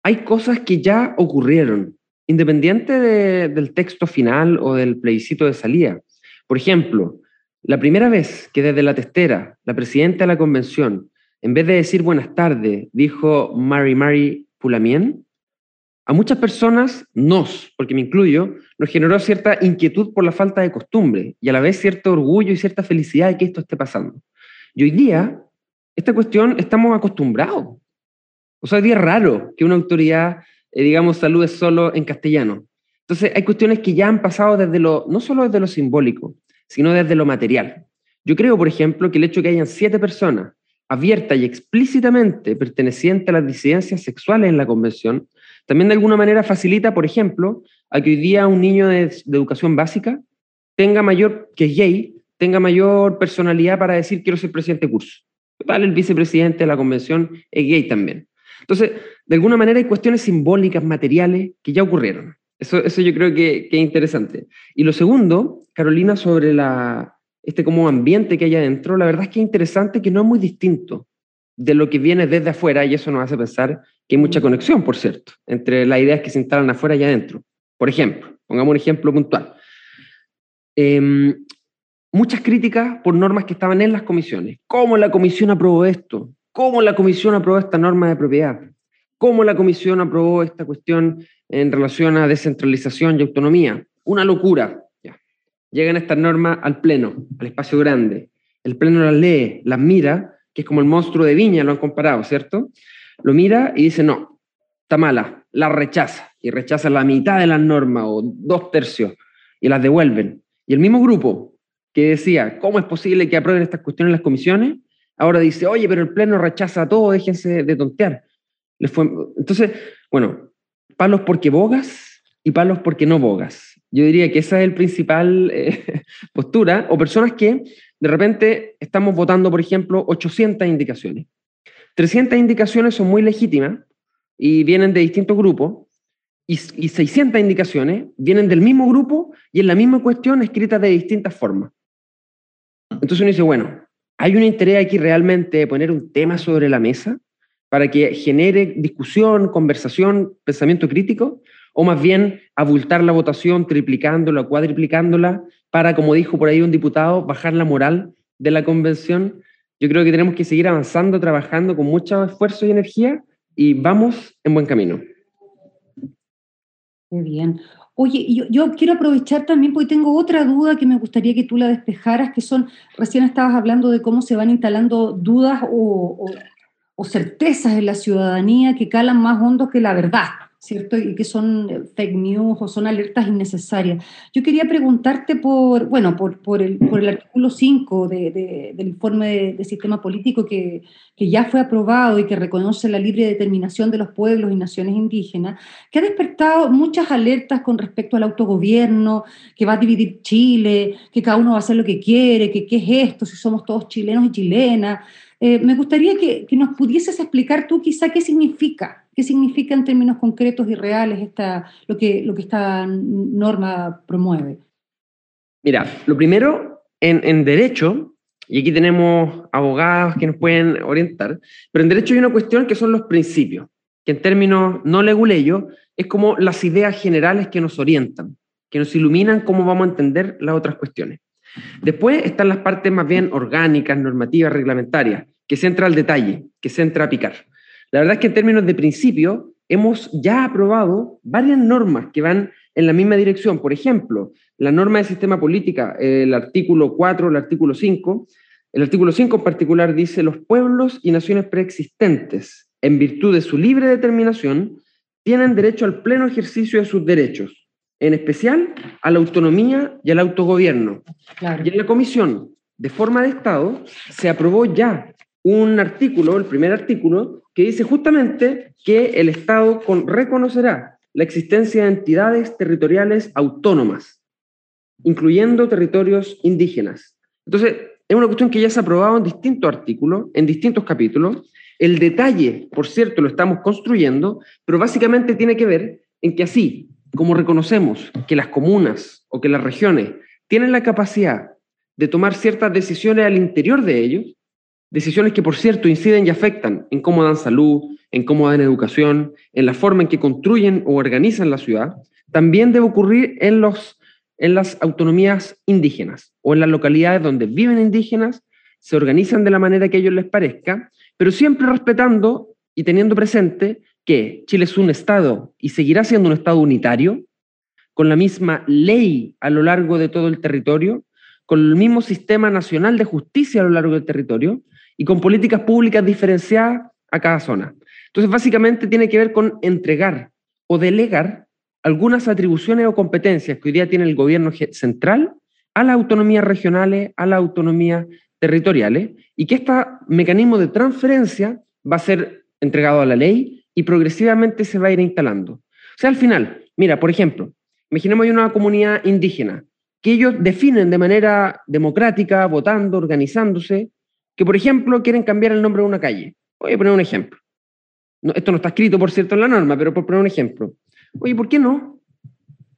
Speaker 6: hay cosas que ya ocurrieron, independiente del texto final o del plebiscito de salida. Por ejemplo, la primera vez que desde la testera, la presidenta de la convención, en vez de decir buenas tardes, dijo Mary Mary Pulamien, a muchas personas, nos, porque me incluyo, nos generó cierta inquietud por la falta de costumbre y a la vez cierto orgullo y cierta felicidad de que esto esté pasando. Y hoy día, esta cuestión estamos acostumbrados. O sea, hoy día es raro que una autoridad, eh, digamos, salude solo en castellano. Entonces, hay cuestiones que ya han pasado desde lo, no solo desde lo simbólico, sino desde lo material. Yo creo, por ejemplo, que el hecho de que hayan siete personas abiertas y explícitamente pertenecientes a las disidencias sexuales en la convención, también de alguna manera facilita, por ejemplo, a que hoy día un niño de, de educación básica tenga mayor, que es gay, tenga mayor personalidad para decir quiero ser presidente de curso. Total, el vicepresidente de la convención es gay también. Entonces, de alguna manera hay cuestiones simbólicas, materiales, que ya ocurrieron. Eso, eso yo creo que, que es interesante. Y lo segundo, Carolina, sobre la, este como ambiente que hay adentro, la verdad es que es interesante que no es muy distinto de lo que viene desde afuera, y eso nos hace pensar que hay mucha conexión, por cierto, entre las ideas que se instalan afuera y adentro. Por ejemplo, pongamos un ejemplo puntual. Eh, muchas críticas por normas que estaban en las comisiones. ¿Cómo la comisión aprobó esto? ¿Cómo la comisión aprobó esta norma de propiedad? ¿Cómo la comisión aprobó esta cuestión en relación a descentralización y autonomía? Una locura. Llegan estas normas al Pleno, al espacio grande. El Pleno las lee, las mira, que es como el monstruo de Viña, lo han comparado, ¿cierto? Lo mira y dice, no, está mala, la rechaza. Y rechaza la mitad de las normas o dos tercios y las devuelven. Y el mismo grupo que decía, ¿cómo es posible que aprueben estas cuestiones las comisiones? Ahora dice, oye, pero el Pleno rechaza todo, déjense de tontear. Entonces, bueno, palos porque bogas y palos porque no bogas. Yo diría que esa es el principal eh, *laughs* postura, o personas que de repente estamos votando, por ejemplo, 800 indicaciones. 300 indicaciones son muy legítimas y vienen de distintos grupos, y, y 600 indicaciones vienen del mismo grupo y en la misma cuestión escritas de distintas formas. Entonces uno dice, bueno, ¿hay un interés aquí realmente de poner un tema sobre la mesa para que genere discusión, conversación, pensamiento crítico? ¿O más bien abultar la votación, triplicándola, cuadriplicándola, para, como dijo por ahí un diputado, bajar la moral de la convención? Yo creo que tenemos que seguir avanzando, trabajando con mucho esfuerzo y energía y vamos en buen camino.
Speaker 2: Muy bien. Oye, yo, yo, quiero aprovechar también porque tengo otra duda que me gustaría que tú la despejaras, que son, recién estabas hablando de cómo se van instalando dudas o, o certezas en la ciudadanía que calan más hondo que la verdad. ¿Cierto? Y que son eh, fake news o son alertas innecesarias. Yo quería preguntarte por, bueno, por, por, el, por el artículo 5 de, del informe de, sistema político que, que, ya fue aprobado y que reconoce la libre determinación de los pueblos y naciones indígenas, que ha despertado muchas alertas con respecto al autogobierno, que va a dividir Chile, que cada uno va a hacer lo que quiere, que qué es esto, si somos todos chilenos y chilenas. Eh, me gustaría que, que nos pudieses explicar tú quizá qué significa ¿Qué significa en términos concretos y reales esta, lo, que, lo que esta norma promueve?
Speaker 6: Mira, lo primero, en, en derecho, y aquí tenemos abogados que nos pueden orientar, pero en derecho hay una cuestión que son los principios, que en términos no leguleyos es como las ideas generales que nos orientan, que nos iluminan cómo vamos a entender las otras cuestiones. Después están las partes más bien orgánicas, normativas, reglamentarias, que se entra al detalle, que se entra a picar. La verdad es que en términos de principio, hemos ya aprobado varias normas que van en la misma dirección. Por ejemplo, la norma de sistema política, el artículo 4, el artículo 5. El artículo 5 en particular dice, los pueblos y naciones preexistentes, en virtud de su libre determinación, tienen derecho al pleno ejercicio de sus derechos, en especial a la autonomía y al autogobierno. Y en la comisión de forma de Estado se aprobó ya un artículo, el primer artículo, que dice justamente que el Estado reconocerá la existencia de entidades territoriales autónomas, incluyendo territorios indígenas. Entonces, es una cuestión que ya se ha aprobado en distintos artículos, en distintos capítulos. El detalle, por cierto, lo estamos construyendo, pero básicamente tiene que ver en que así como reconocemos que las comunas o que las regiones tienen la capacidad de tomar ciertas decisiones al interior de ellos, Decisiones que, por cierto, inciden y afectan en cómo dan salud, en cómo dan educación, en la forma en que construyen o organizan la ciudad, también debe ocurrir en, los, en las autonomías indígenas o en las localidades donde viven indígenas, se organizan de la manera que a ellos les parezca, pero siempre respetando y teniendo presente que Chile es un Estado y seguirá siendo un Estado unitario, con la misma ley a lo largo de todo el territorio, con el mismo sistema nacional de justicia a lo largo del territorio, y con políticas públicas diferenciadas a cada zona. Entonces, básicamente tiene que ver con entregar o delegar algunas atribuciones o competencias que hoy día tiene el gobierno central a las autonomías regionales, a las autonomías territoriales, y que este mecanismo de transferencia va a ser entregado a la ley y progresivamente se va a ir instalando. O sea, al final, mira, por ejemplo, imaginemos una comunidad indígena que ellos definen de manera democrática, votando, organizándose, que, por ejemplo, quieren cambiar el nombre de una calle. Voy a poner un ejemplo. esto no está escrito, por cierto, en la norma, pero por poner un ejemplo. Oye, ¿por qué no?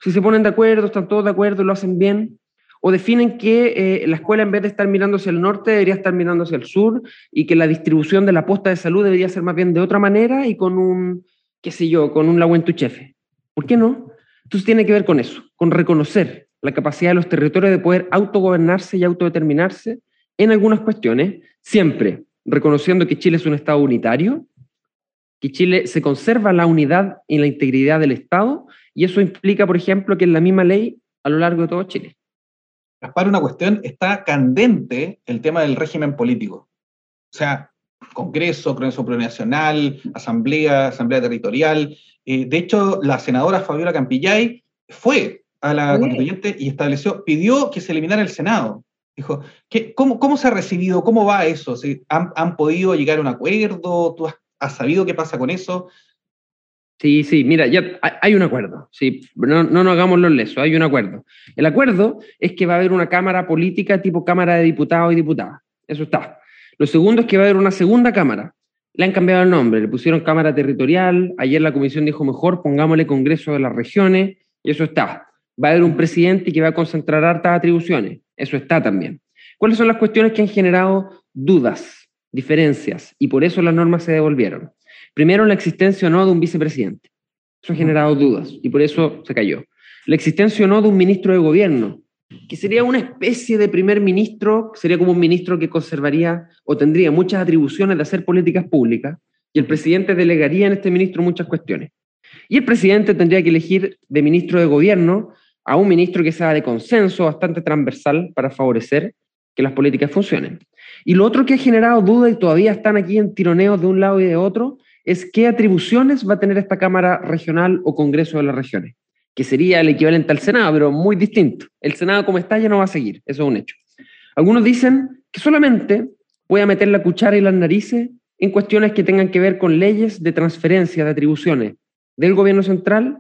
Speaker 6: Si se ponen de acuerdo, están todos de acuerdo, lo hacen bien, o definen que eh, la escuela en vez de estar mirando hacia el norte debería estar mirando hacia el sur y que la distribución de la posta de salud debería ser más bien de otra manera y con un, qué sé yo, con un chefe. ¿Por qué no? Entonces tiene que ver con eso, con reconocer la capacidad de los territorios de poder autogobernarse y autodeterminarse en algunas cuestiones, siempre reconociendo que Chile es un Estado unitario, que Chile se conserva la unidad y la integridad del Estado, y eso implica, por ejemplo, que en la misma ley a lo largo de todo Chile.
Speaker 1: Para una cuestión, está candente el tema del régimen político. O sea, Congreso, Congreso Plurinacional, Asamblea, Asamblea Territorial. Eh, de hecho, la senadora Fabiola Campillay fue a la constituyente y estableció, pidió que se eliminara el Senado. Dijo, ¿qué, cómo, ¿cómo, se ha recibido? ¿Cómo va eso? ¿Han, ¿Han, podido llegar a un acuerdo? ¿Tú has, sabido qué pasa con eso?
Speaker 6: Sí, sí, mira, ya hay un acuerdo, sí, no, no nos hagamos los lesos, hay un acuerdo. El acuerdo es que va a haber una Cámara política tipo Cámara de Diputados y Diputadas, eso está. Lo segundo es que va a haber una segunda Cámara, le han cambiado el nombre, le pusieron Cámara Territorial, ayer la Comisión dijo mejor, pongámosle Congreso de las Regiones, y eso está. Va a haber un presidente que va a concentrar hartas atribuciones, eso está también. ¿Cuáles son las cuestiones que han generado dudas, diferencias, y por eso las normas se devolvieron? Primero, la existencia o no de un vicepresidente. Eso ha generado dudas y por eso se cayó. La existencia o no de un ministro de gobierno, que sería una especie de primer ministro, sería como un ministro que conservaría o tendría muchas atribuciones de hacer políticas públicas y el presidente delegaría en este ministro muchas cuestiones. Y el presidente tendría que elegir de ministro de gobierno a un ministro que sea de consenso bastante transversal para favorecer que las políticas funcionen. Y lo otro que ha generado duda y todavía están aquí en tironeos de un lado y de otro es qué atribuciones va a tener esta Cámara Regional o Congreso de las Regiones, que sería el equivalente al Senado, pero muy distinto. El Senado como está ya no va a seguir, eso es un hecho. Algunos dicen que solamente puede meter la cuchara y las narices en cuestiones que tengan que ver con leyes de transferencia de atribuciones del gobierno central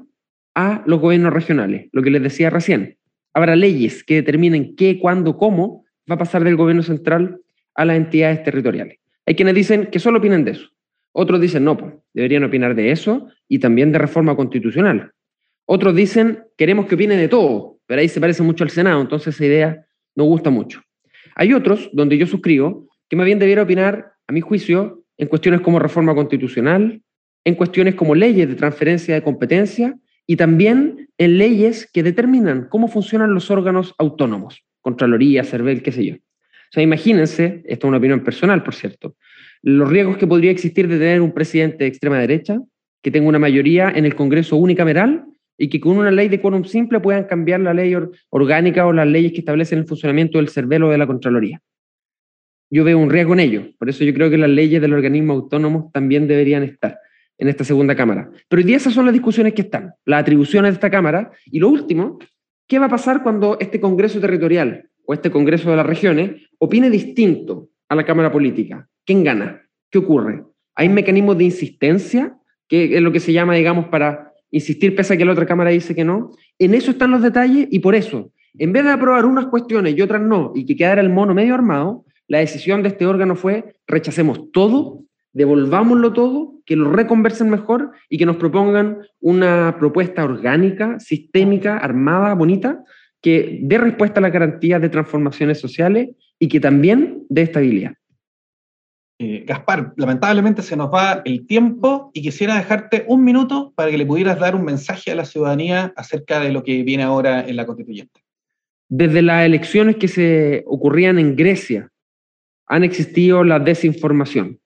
Speaker 6: a los gobiernos regionales, lo que les decía recién. Habrá leyes que determinen qué, cuándo, cómo va a pasar del gobierno central a las entidades territoriales. Hay quienes dicen que solo opinen de eso. Otros dicen, no, pues, deberían opinar de eso y también de reforma constitucional. Otros dicen, queremos que opine de todo, pero ahí se parece mucho al Senado, entonces esa idea no gusta mucho. Hay otros donde yo suscribo que más bien debiera opinar, a mi juicio, en cuestiones como reforma constitucional, en cuestiones como leyes de transferencia de competencia y también en leyes que determinan cómo funcionan los órganos autónomos, Contraloría, CERVEL, qué sé yo. O sea, imagínense, esto es una opinión personal, por cierto, los riesgos que podría existir de tener un presidente de extrema derecha que tenga una mayoría en el Congreso unicameral y que con una ley de quórum simple puedan cambiar la ley orgánica o las leyes que establecen el funcionamiento del CERVEL de la Contraloría. Yo veo un riesgo en ello, por eso yo creo que las leyes del organismo autónomo también deberían estar en esta segunda Cámara. Pero hoy día esas son las discusiones que están, las atribuciones de esta Cámara. Y lo último, ¿qué va a pasar cuando este Congreso territorial o este Congreso de las regiones opine distinto a la Cámara Política? ¿Quién gana? ¿Qué ocurre? ¿Hay mecanismos de insistencia? que es lo que se llama, digamos, para insistir pese a que la otra Cámara dice que no? En eso están los detalles y por eso, en vez de aprobar unas cuestiones y otras no, y que quedara el mono medio armado, la decisión de este órgano fue rechacemos todo devolvámoslo todo, que lo reconversen mejor y que nos propongan una propuesta orgánica, sistémica, armada, bonita, que dé respuesta a las garantías de transformaciones sociales y que también dé estabilidad.
Speaker 1: Eh, Gaspar, lamentablemente se nos va el tiempo y quisiera dejarte un minuto para que le pudieras dar un mensaje a la ciudadanía acerca de lo que viene ahora en la constituyente.
Speaker 6: Desde las elecciones que se ocurrían en Grecia, han existido la desinformación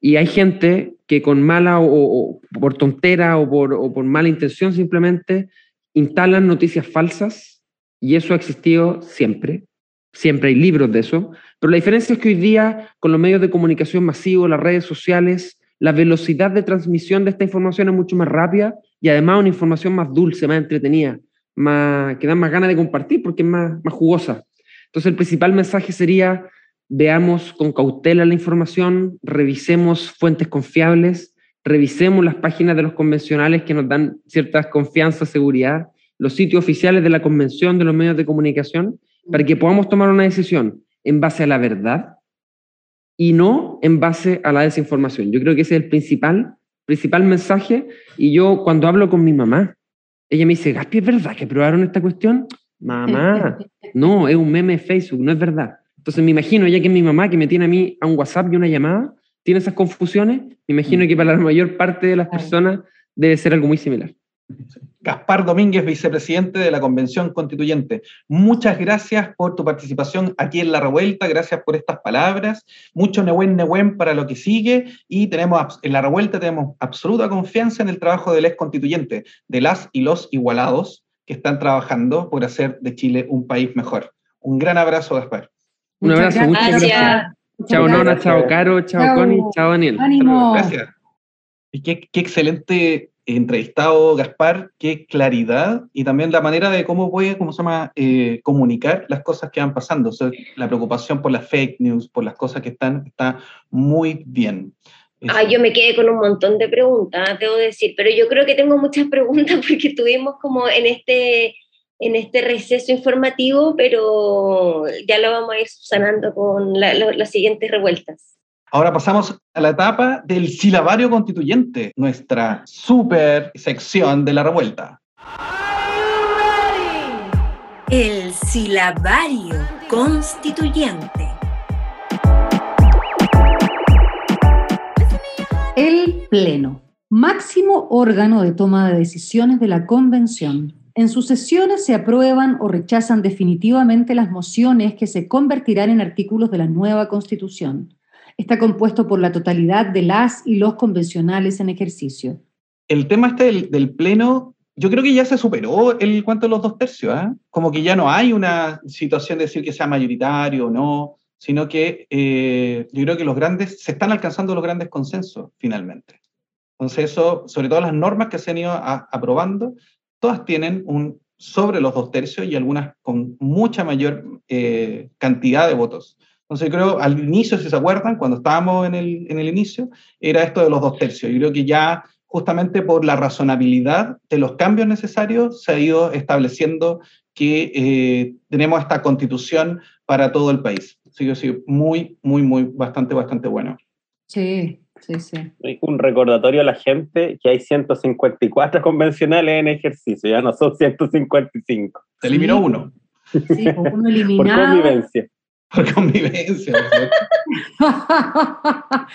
Speaker 6: y hay gente que con mala o, por tontera o por, o por, mala intención simplemente instalan noticias falsas y eso ha existido siempre. Siempre hay libros de eso. Pero la diferencia es que hoy día con los medios de comunicación masivos, las redes sociales, la velocidad de transmisión de esta información es mucho más rápida y además una información más dulce, más entretenida, más, que da más ganas de compartir porque es más, más jugosa. Entonces el principal mensaje sería veamos con cautela la información, revisemos fuentes confiables, revisemos las páginas de los convencionales que nos dan cierta confianza, seguridad, los sitios oficiales de la convención, de los medios de comunicación, para que podamos tomar una decisión en base a la verdad y no en base a la desinformación. Yo creo que ese es el principal, principal mensaje. Y yo cuando hablo con mi mamá, ella me dice, Gaspi, ¿es verdad que probaron esta cuestión? *laughs* Mamá, no, es un meme de Facebook, no es verdad. Entonces me imagino, ya que mi mamá, que me tiene a mí a un WhatsApp y una llamada, tiene esas confusiones, me imagino que para la mayor parte de las personas debe ser algo muy similar.
Speaker 1: Gaspar Domínguez, vicepresidente de la Convención Constituyente. Muchas gracias por tu participación aquí en La Revuelta, gracias por estas palabras. Mucho Nehuen Nehuen para lo que sigue y tenemos en La Revuelta tenemos absoluta confianza en el trabajo del ex constituyente, de las y los igualados que están trabajando por hacer de Chile un país mejor. Un gran abrazo, Gaspar.
Speaker 6: Un abrazo, muchas gracias. Chao Nona, chao Caro, chao Connie, chao Daniel.
Speaker 1: Gracias. Y qué, qué, excelente entrevistado, Gaspar, qué claridad y también la manera de cómo puede, cómo se llama, eh, comunicar las cosas que van pasando. O sea, la preocupación por las fake news, por las cosas que están, está muy bien.
Speaker 3: Ah, yo me quedé con un montón de preguntas, debo decir, pero yo creo que tengo muchas preguntas *laughs* porque tuvimos como en este en este receso informativo, pero ya lo vamos a ir sanando con las siguientes revueltas.
Speaker 1: Ahora pasamos a la etapa del silabario constituyente, nuestra super sección de la revuelta.
Speaker 5: El silabario constituyente.
Speaker 2: El Pleno, máximo órgano de toma de decisiones de la Convención, en sus sesiones se aprueban o rechazan definitivamente las mociones que se convertirán en artículos de la nueva Constitución. Está compuesto por la totalidad de las y los convencionales en ejercicio.
Speaker 1: el tema este del, Pleno, yo creo que ya se superó el cuanto de los dos tercios, ¿eh? como que ya no hay una situación de decir que sea mayoritario o no, sino que eh, yo creo que los grandes, se están alcanzando los grandes consensos finalmente. Entonces eso, sobre todo las normas que se han ido a- aprobando, todas tienen un sobre los dos tercios y algunas con mucha mayor eh, cantidad de votos. Entonces creo, al inicio, si se acuerdan, cuando estábamos en el, en el inicio, era esto de los dos tercios. Yo creo que ya justamente por la razonabilidad de los cambios necesarios se ha ido estableciendo que eh, tenemos esta constitución para todo el país. Que sí, muy, muy, muy, bastante, bastante bueno.
Speaker 2: Sí, sí, sí.
Speaker 4: Un recordatorio a la gente que hay 154 *laughs* convencionales en ejercicio, ya no son 155,
Speaker 1: Se eliminó
Speaker 2: Sí.
Speaker 1: uno
Speaker 2: Sí, pues uno *laughs*
Speaker 4: por
Speaker 2: eliminado.
Speaker 4: convivencia.
Speaker 1: por convivencia. *laughs*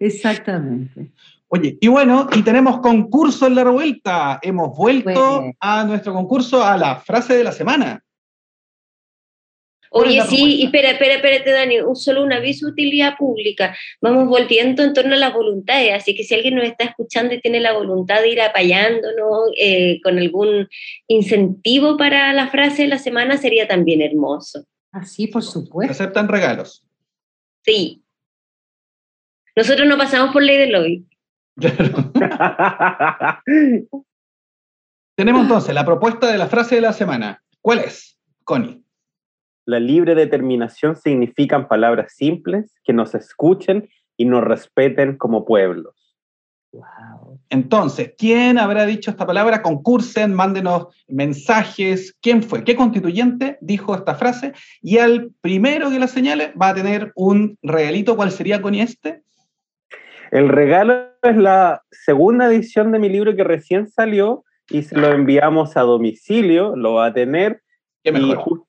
Speaker 2: Exactamente.
Speaker 1: Oye, y bueno, y tenemos concurso en la revuelta. Hemos vuelto
Speaker 2: Bueno.
Speaker 1: a nuestro concurso a la frase de la semana. ¿Cuál es
Speaker 3: Oye, sí, y espera, espera, espérate, Dani, un, solo un aviso de utilidad pública. Vamos volviendo en torno a las voluntades, así que si alguien nos está escuchando y tiene la voluntad de ir apoyándonos eh, con algún incentivo para la frase de la semana, sería también hermoso.
Speaker 2: Así, por
Speaker 1: Se
Speaker 2: supuesto.
Speaker 1: aceptan regalos.
Speaker 3: Sí. Nosotros no pasamos por ley de lobby.
Speaker 1: Claro. *laughs* Tenemos entonces la propuesta de la frase de la semana. ¿Cuál es, Connie?
Speaker 4: La libre determinación significan palabras simples que nos escuchen y nos respeten como pueblos.
Speaker 1: Entonces, ¿quién habrá dicho esta palabra? Concursen, mándenos mensajes. ¿Quién fue? ¿Qué constituyente dijo esta frase? Y al primero que la señale va a tener un regalito. ¿Cuál sería, Connie, este?
Speaker 4: El regalo es la segunda edición de mi libro que recién salió y se lo enviamos a domicilio, lo va a tener.
Speaker 1: ¿Qué mejor?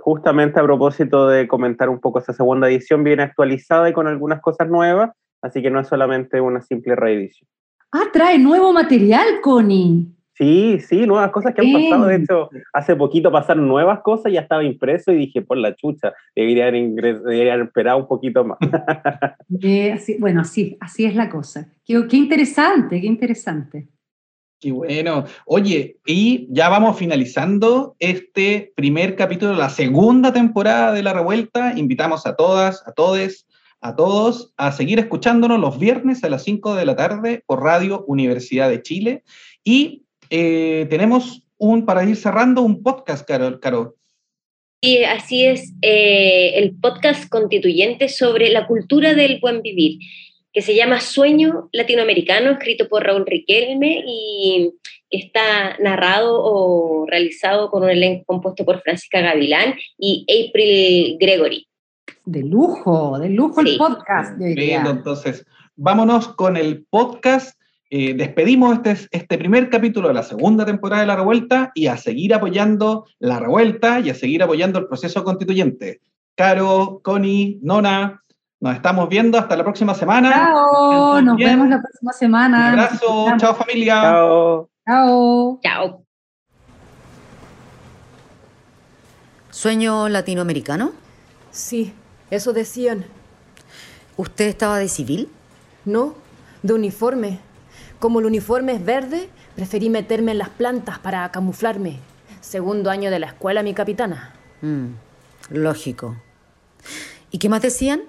Speaker 4: Ju- justamente a propósito de comentar un poco esa segunda edición, viene actualizada y con algunas cosas nuevas, así que no es solamente una simple reedición.
Speaker 2: Ah, trae nuevo material, Connie.
Speaker 4: Sí, sí, nuevas cosas que han pasado. De hecho, hace poquito pasaron nuevas cosas, ya estaba impreso y dije, por la chucha, debería haber, ingres- debería haber esperado un poquito más. *laughs*
Speaker 2: Eh, así- bueno, así, así es la cosa. Qué, qué interesante, qué interesante.
Speaker 1: Qué bueno. Oye, y ya vamos finalizando este primer capítulo de la segunda temporada de La Revuelta. Invitamos a todas, a todes, a todos a seguir escuchándonos los viernes a las 5 de la tarde por Radio Universidad de Chile. Y eh, tenemos un, para ir cerrando, un podcast, Carol. Carol.
Speaker 3: Y así es eh, el podcast constituyente sobre la cultura del buen vivir, que se llama Sueño Latinoamericano, escrito por Raúl Riquelme y que está narrado o realizado con un elenco compuesto por Francisca Gavilán y April Gregory.
Speaker 2: De lujo, de lujo
Speaker 3: Sí.
Speaker 2: el podcast.
Speaker 1: Lindo, entonces, vámonos con el podcast. Eh, despedimos este, este primer capítulo de la segunda temporada de La Revuelta y a seguir apoyando La Revuelta y a seguir apoyando el proceso constituyente. Caro, Connie, Nona, nos estamos viendo hasta la próxima semana.
Speaker 2: Chao, nos
Speaker 1: bien.
Speaker 2: vemos la próxima
Speaker 1: Un
Speaker 2: semana.
Speaker 1: abrazo,
Speaker 2: Nos
Speaker 1: chao familia.
Speaker 4: Chao.
Speaker 2: Chao.
Speaker 3: Chao.
Speaker 7: ¿Sueño latinoamericano?
Speaker 8: Sí, eso decían.
Speaker 7: ¿Usted estaba de civil?
Speaker 8: No, de uniforme. Como el uniforme es verde, preferí meterme en las plantas para camuflarme. Segundo año de la escuela, mi capitana.
Speaker 7: Mm, lógico. ¿Y qué más decían?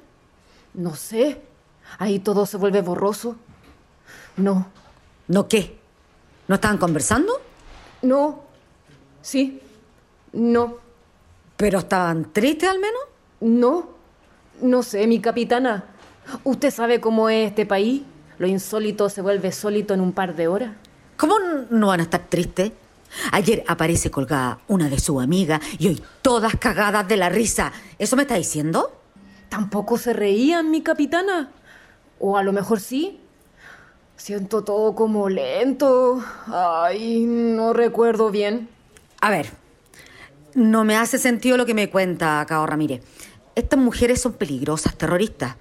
Speaker 8: No sé. Ahí todo se vuelve borroso. No,
Speaker 7: ¿No qué? ¿No estaban conversando?
Speaker 8: no. Sí. No.
Speaker 7: ¿Pero estaban tristes al menos?
Speaker 8: No. No sé, mi capitana. ¿Usted sabe cómo es este país? Lo insólito se vuelve sólito en un par de horas.
Speaker 7: ¿Cómo no van a estar tristes? Ayer aparece colgada una de sus amigas y hoy todas cagadas de la risa. ¿Eso me está diciendo?
Speaker 8: Tampoco se reían, mi capitana. O a lo mejor sí. Siento todo como lento. Ay, no recuerdo bien.
Speaker 7: A ver, no me hace sentido lo que me cuenta Cao Ramírez. Estas mujeres son peligrosas, terroristas.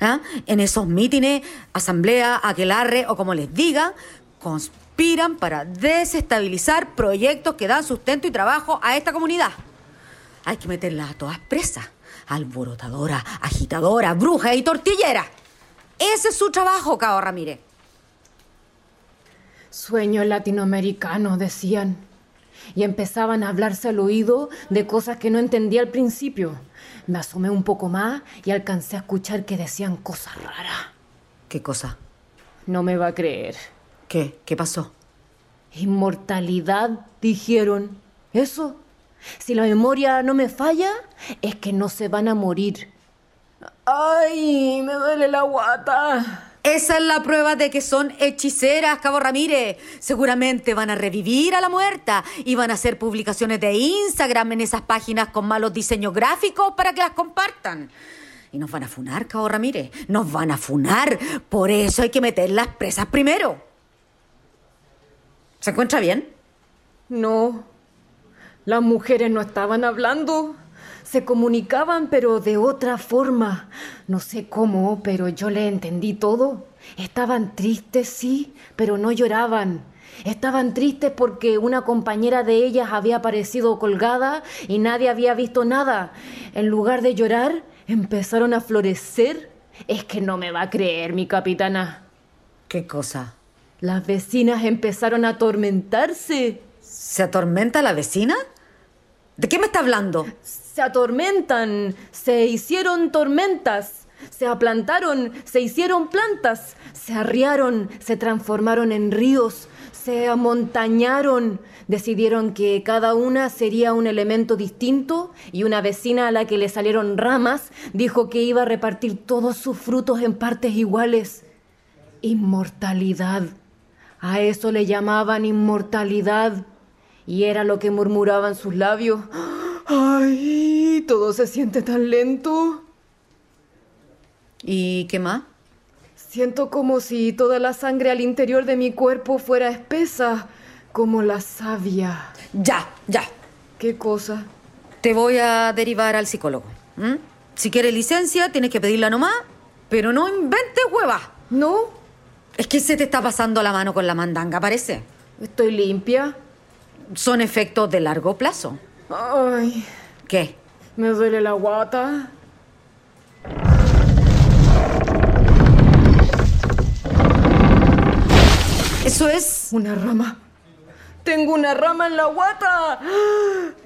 Speaker 7: ¿Ah? En esos mítines, asamblea, aquelarre o como les diga, conspiran para desestabilizar proyectos que dan sustento y trabajo a esta comunidad. Hay que meterlas a todas presas. Alborotadora, agitadora, bruja y tortillera. Ese es su trabajo, Cao Ramírez.
Speaker 8: Sueño latinoamericano, decían. Y empezaban a hablarse al oído de cosas que no entendía al principio. Me asomé un poco más y alcancé a escuchar que decían cosas raras.
Speaker 7: ¿Qué cosa?
Speaker 8: No me va a creer.
Speaker 7: ¿Qué? ¿Qué pasó?
Speaker 8: Inmortalidad, dijeron. Eso. Si la memoria no me falla, es que no se van a morir. ¡Ay! Me duele la guata.
Speaker 7: Esa es la prueba de que son hechiceras, Cabo Ramírez. Seguramente van a revivir a la muerta y van a hacer publicaciones de Instagram en esas páginas con malos diseños gráficos para que las compartan. Y nos van a funar, Cabo Ramírez. Nos van a funar. Por eso hay que meterlas presas primero. ¿Se encuentra bien?
Speaker 8: No. Las mujeres no estaban hablando. Se comunicaban, pero de otra forma. No sé cómo, pero yo le entendí todo. Estaban tristes, sí, pero no lloraban. Estaban tristes porque una compañera de ellas había aparecido colgada y nadie había visto nada. En lugar de llorar, empezaron a florecer. Es que no me va a creer, mi capitana.
Speaker 7: ¿Qué cosa?
Speaker 8: Las vecinas empezaron a atormentarse.
Speaker 7: ¿Se atormenta la vecina? ¿De qué me está hablando?
Speaker 8: Se atormentan, se hicieron tormentas, se aplantaron, se hicieron plantas, se arriaron, se transformaron en ríos, se amontañaron, decidieron que cada una sería un elemento distinto y una vecina a la que le salieron ramas dijo que iba a repartir todos sus frutos en partes iguales. Inmortalidad. A eso le llamaban inmortalidad. Y era lo que murmuraban sus labios. ¡Ay! Todo se siente tan lento.
Speaker 7: ¿Y qué más?
Speaker 8: Siento como si toda la sangre al interior de mi cuerpo fuera espesa, como la savia.
Speaker 7: Ya, ya.
Speaker 8: ¿Qué cosa?
Speaker 7: Te voy a derivar al psicólogo. Si quieres licencia, tienes que pedirla nomás, pero no inventes huevas.
Speaker 8: ¿No?
Speaker 7: Es que se te está pasando la mano con la mandanga, parece.
Speaker 8: ¿Estoy limpia?
Speaker 7: Son efectos de largo plazo.
Speaker 8: Ay,
Speaker 7: ¿Qué?
Speaker 8: me duele la guata.
Speaker 7: Eso es...
Speaker 8: Una rama. Tengo una rama en la guata.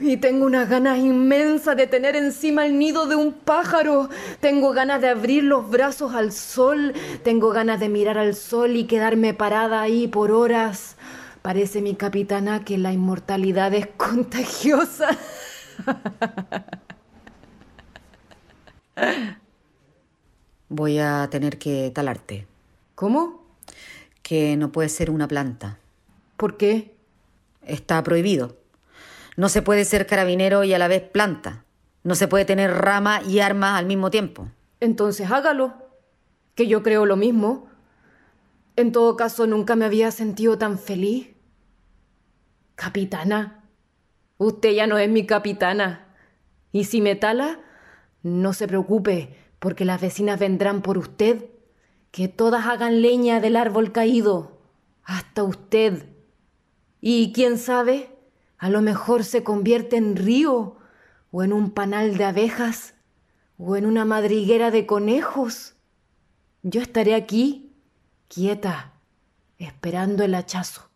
Speaker 8: Y tengo unas ganas inmensas de tener encima el nido de un pájaro. Tengo ganas de abrir los brazos al sol. Tengo ganas de mirar al sol y quedarme parada ahí por horas. Parece mi capitana que la inmortalidad es contagiosa.
Speaker 7: Voy a tener que talarte.
Speaker 8: ¿Cómo?
Speaker 7: Que no puede ser una planta.
Speaker 8: ¿Por qué?
Speaker 7: Está prohibido. No se puede ser carabinero y a la vez planta. No se puede tener rama y armas al mismo tiempo.
Speaker 8: Entonces hágalo. Que yo creo lo mismo. En todo caso, nunca me había sentido tan feliz. Capitana, usted ya no es mi capitana. Y si me tala, no se preocupe, porque las vecinas vendrán por usted. Que todas hagan leña del árbol caído. Hasta usted. Y quién sabe, a lo mejor se convierte en río, o en un panal de abejas, o en una madriguera de conejos. Yo estaré aquí, quieta, esperando el hachazo.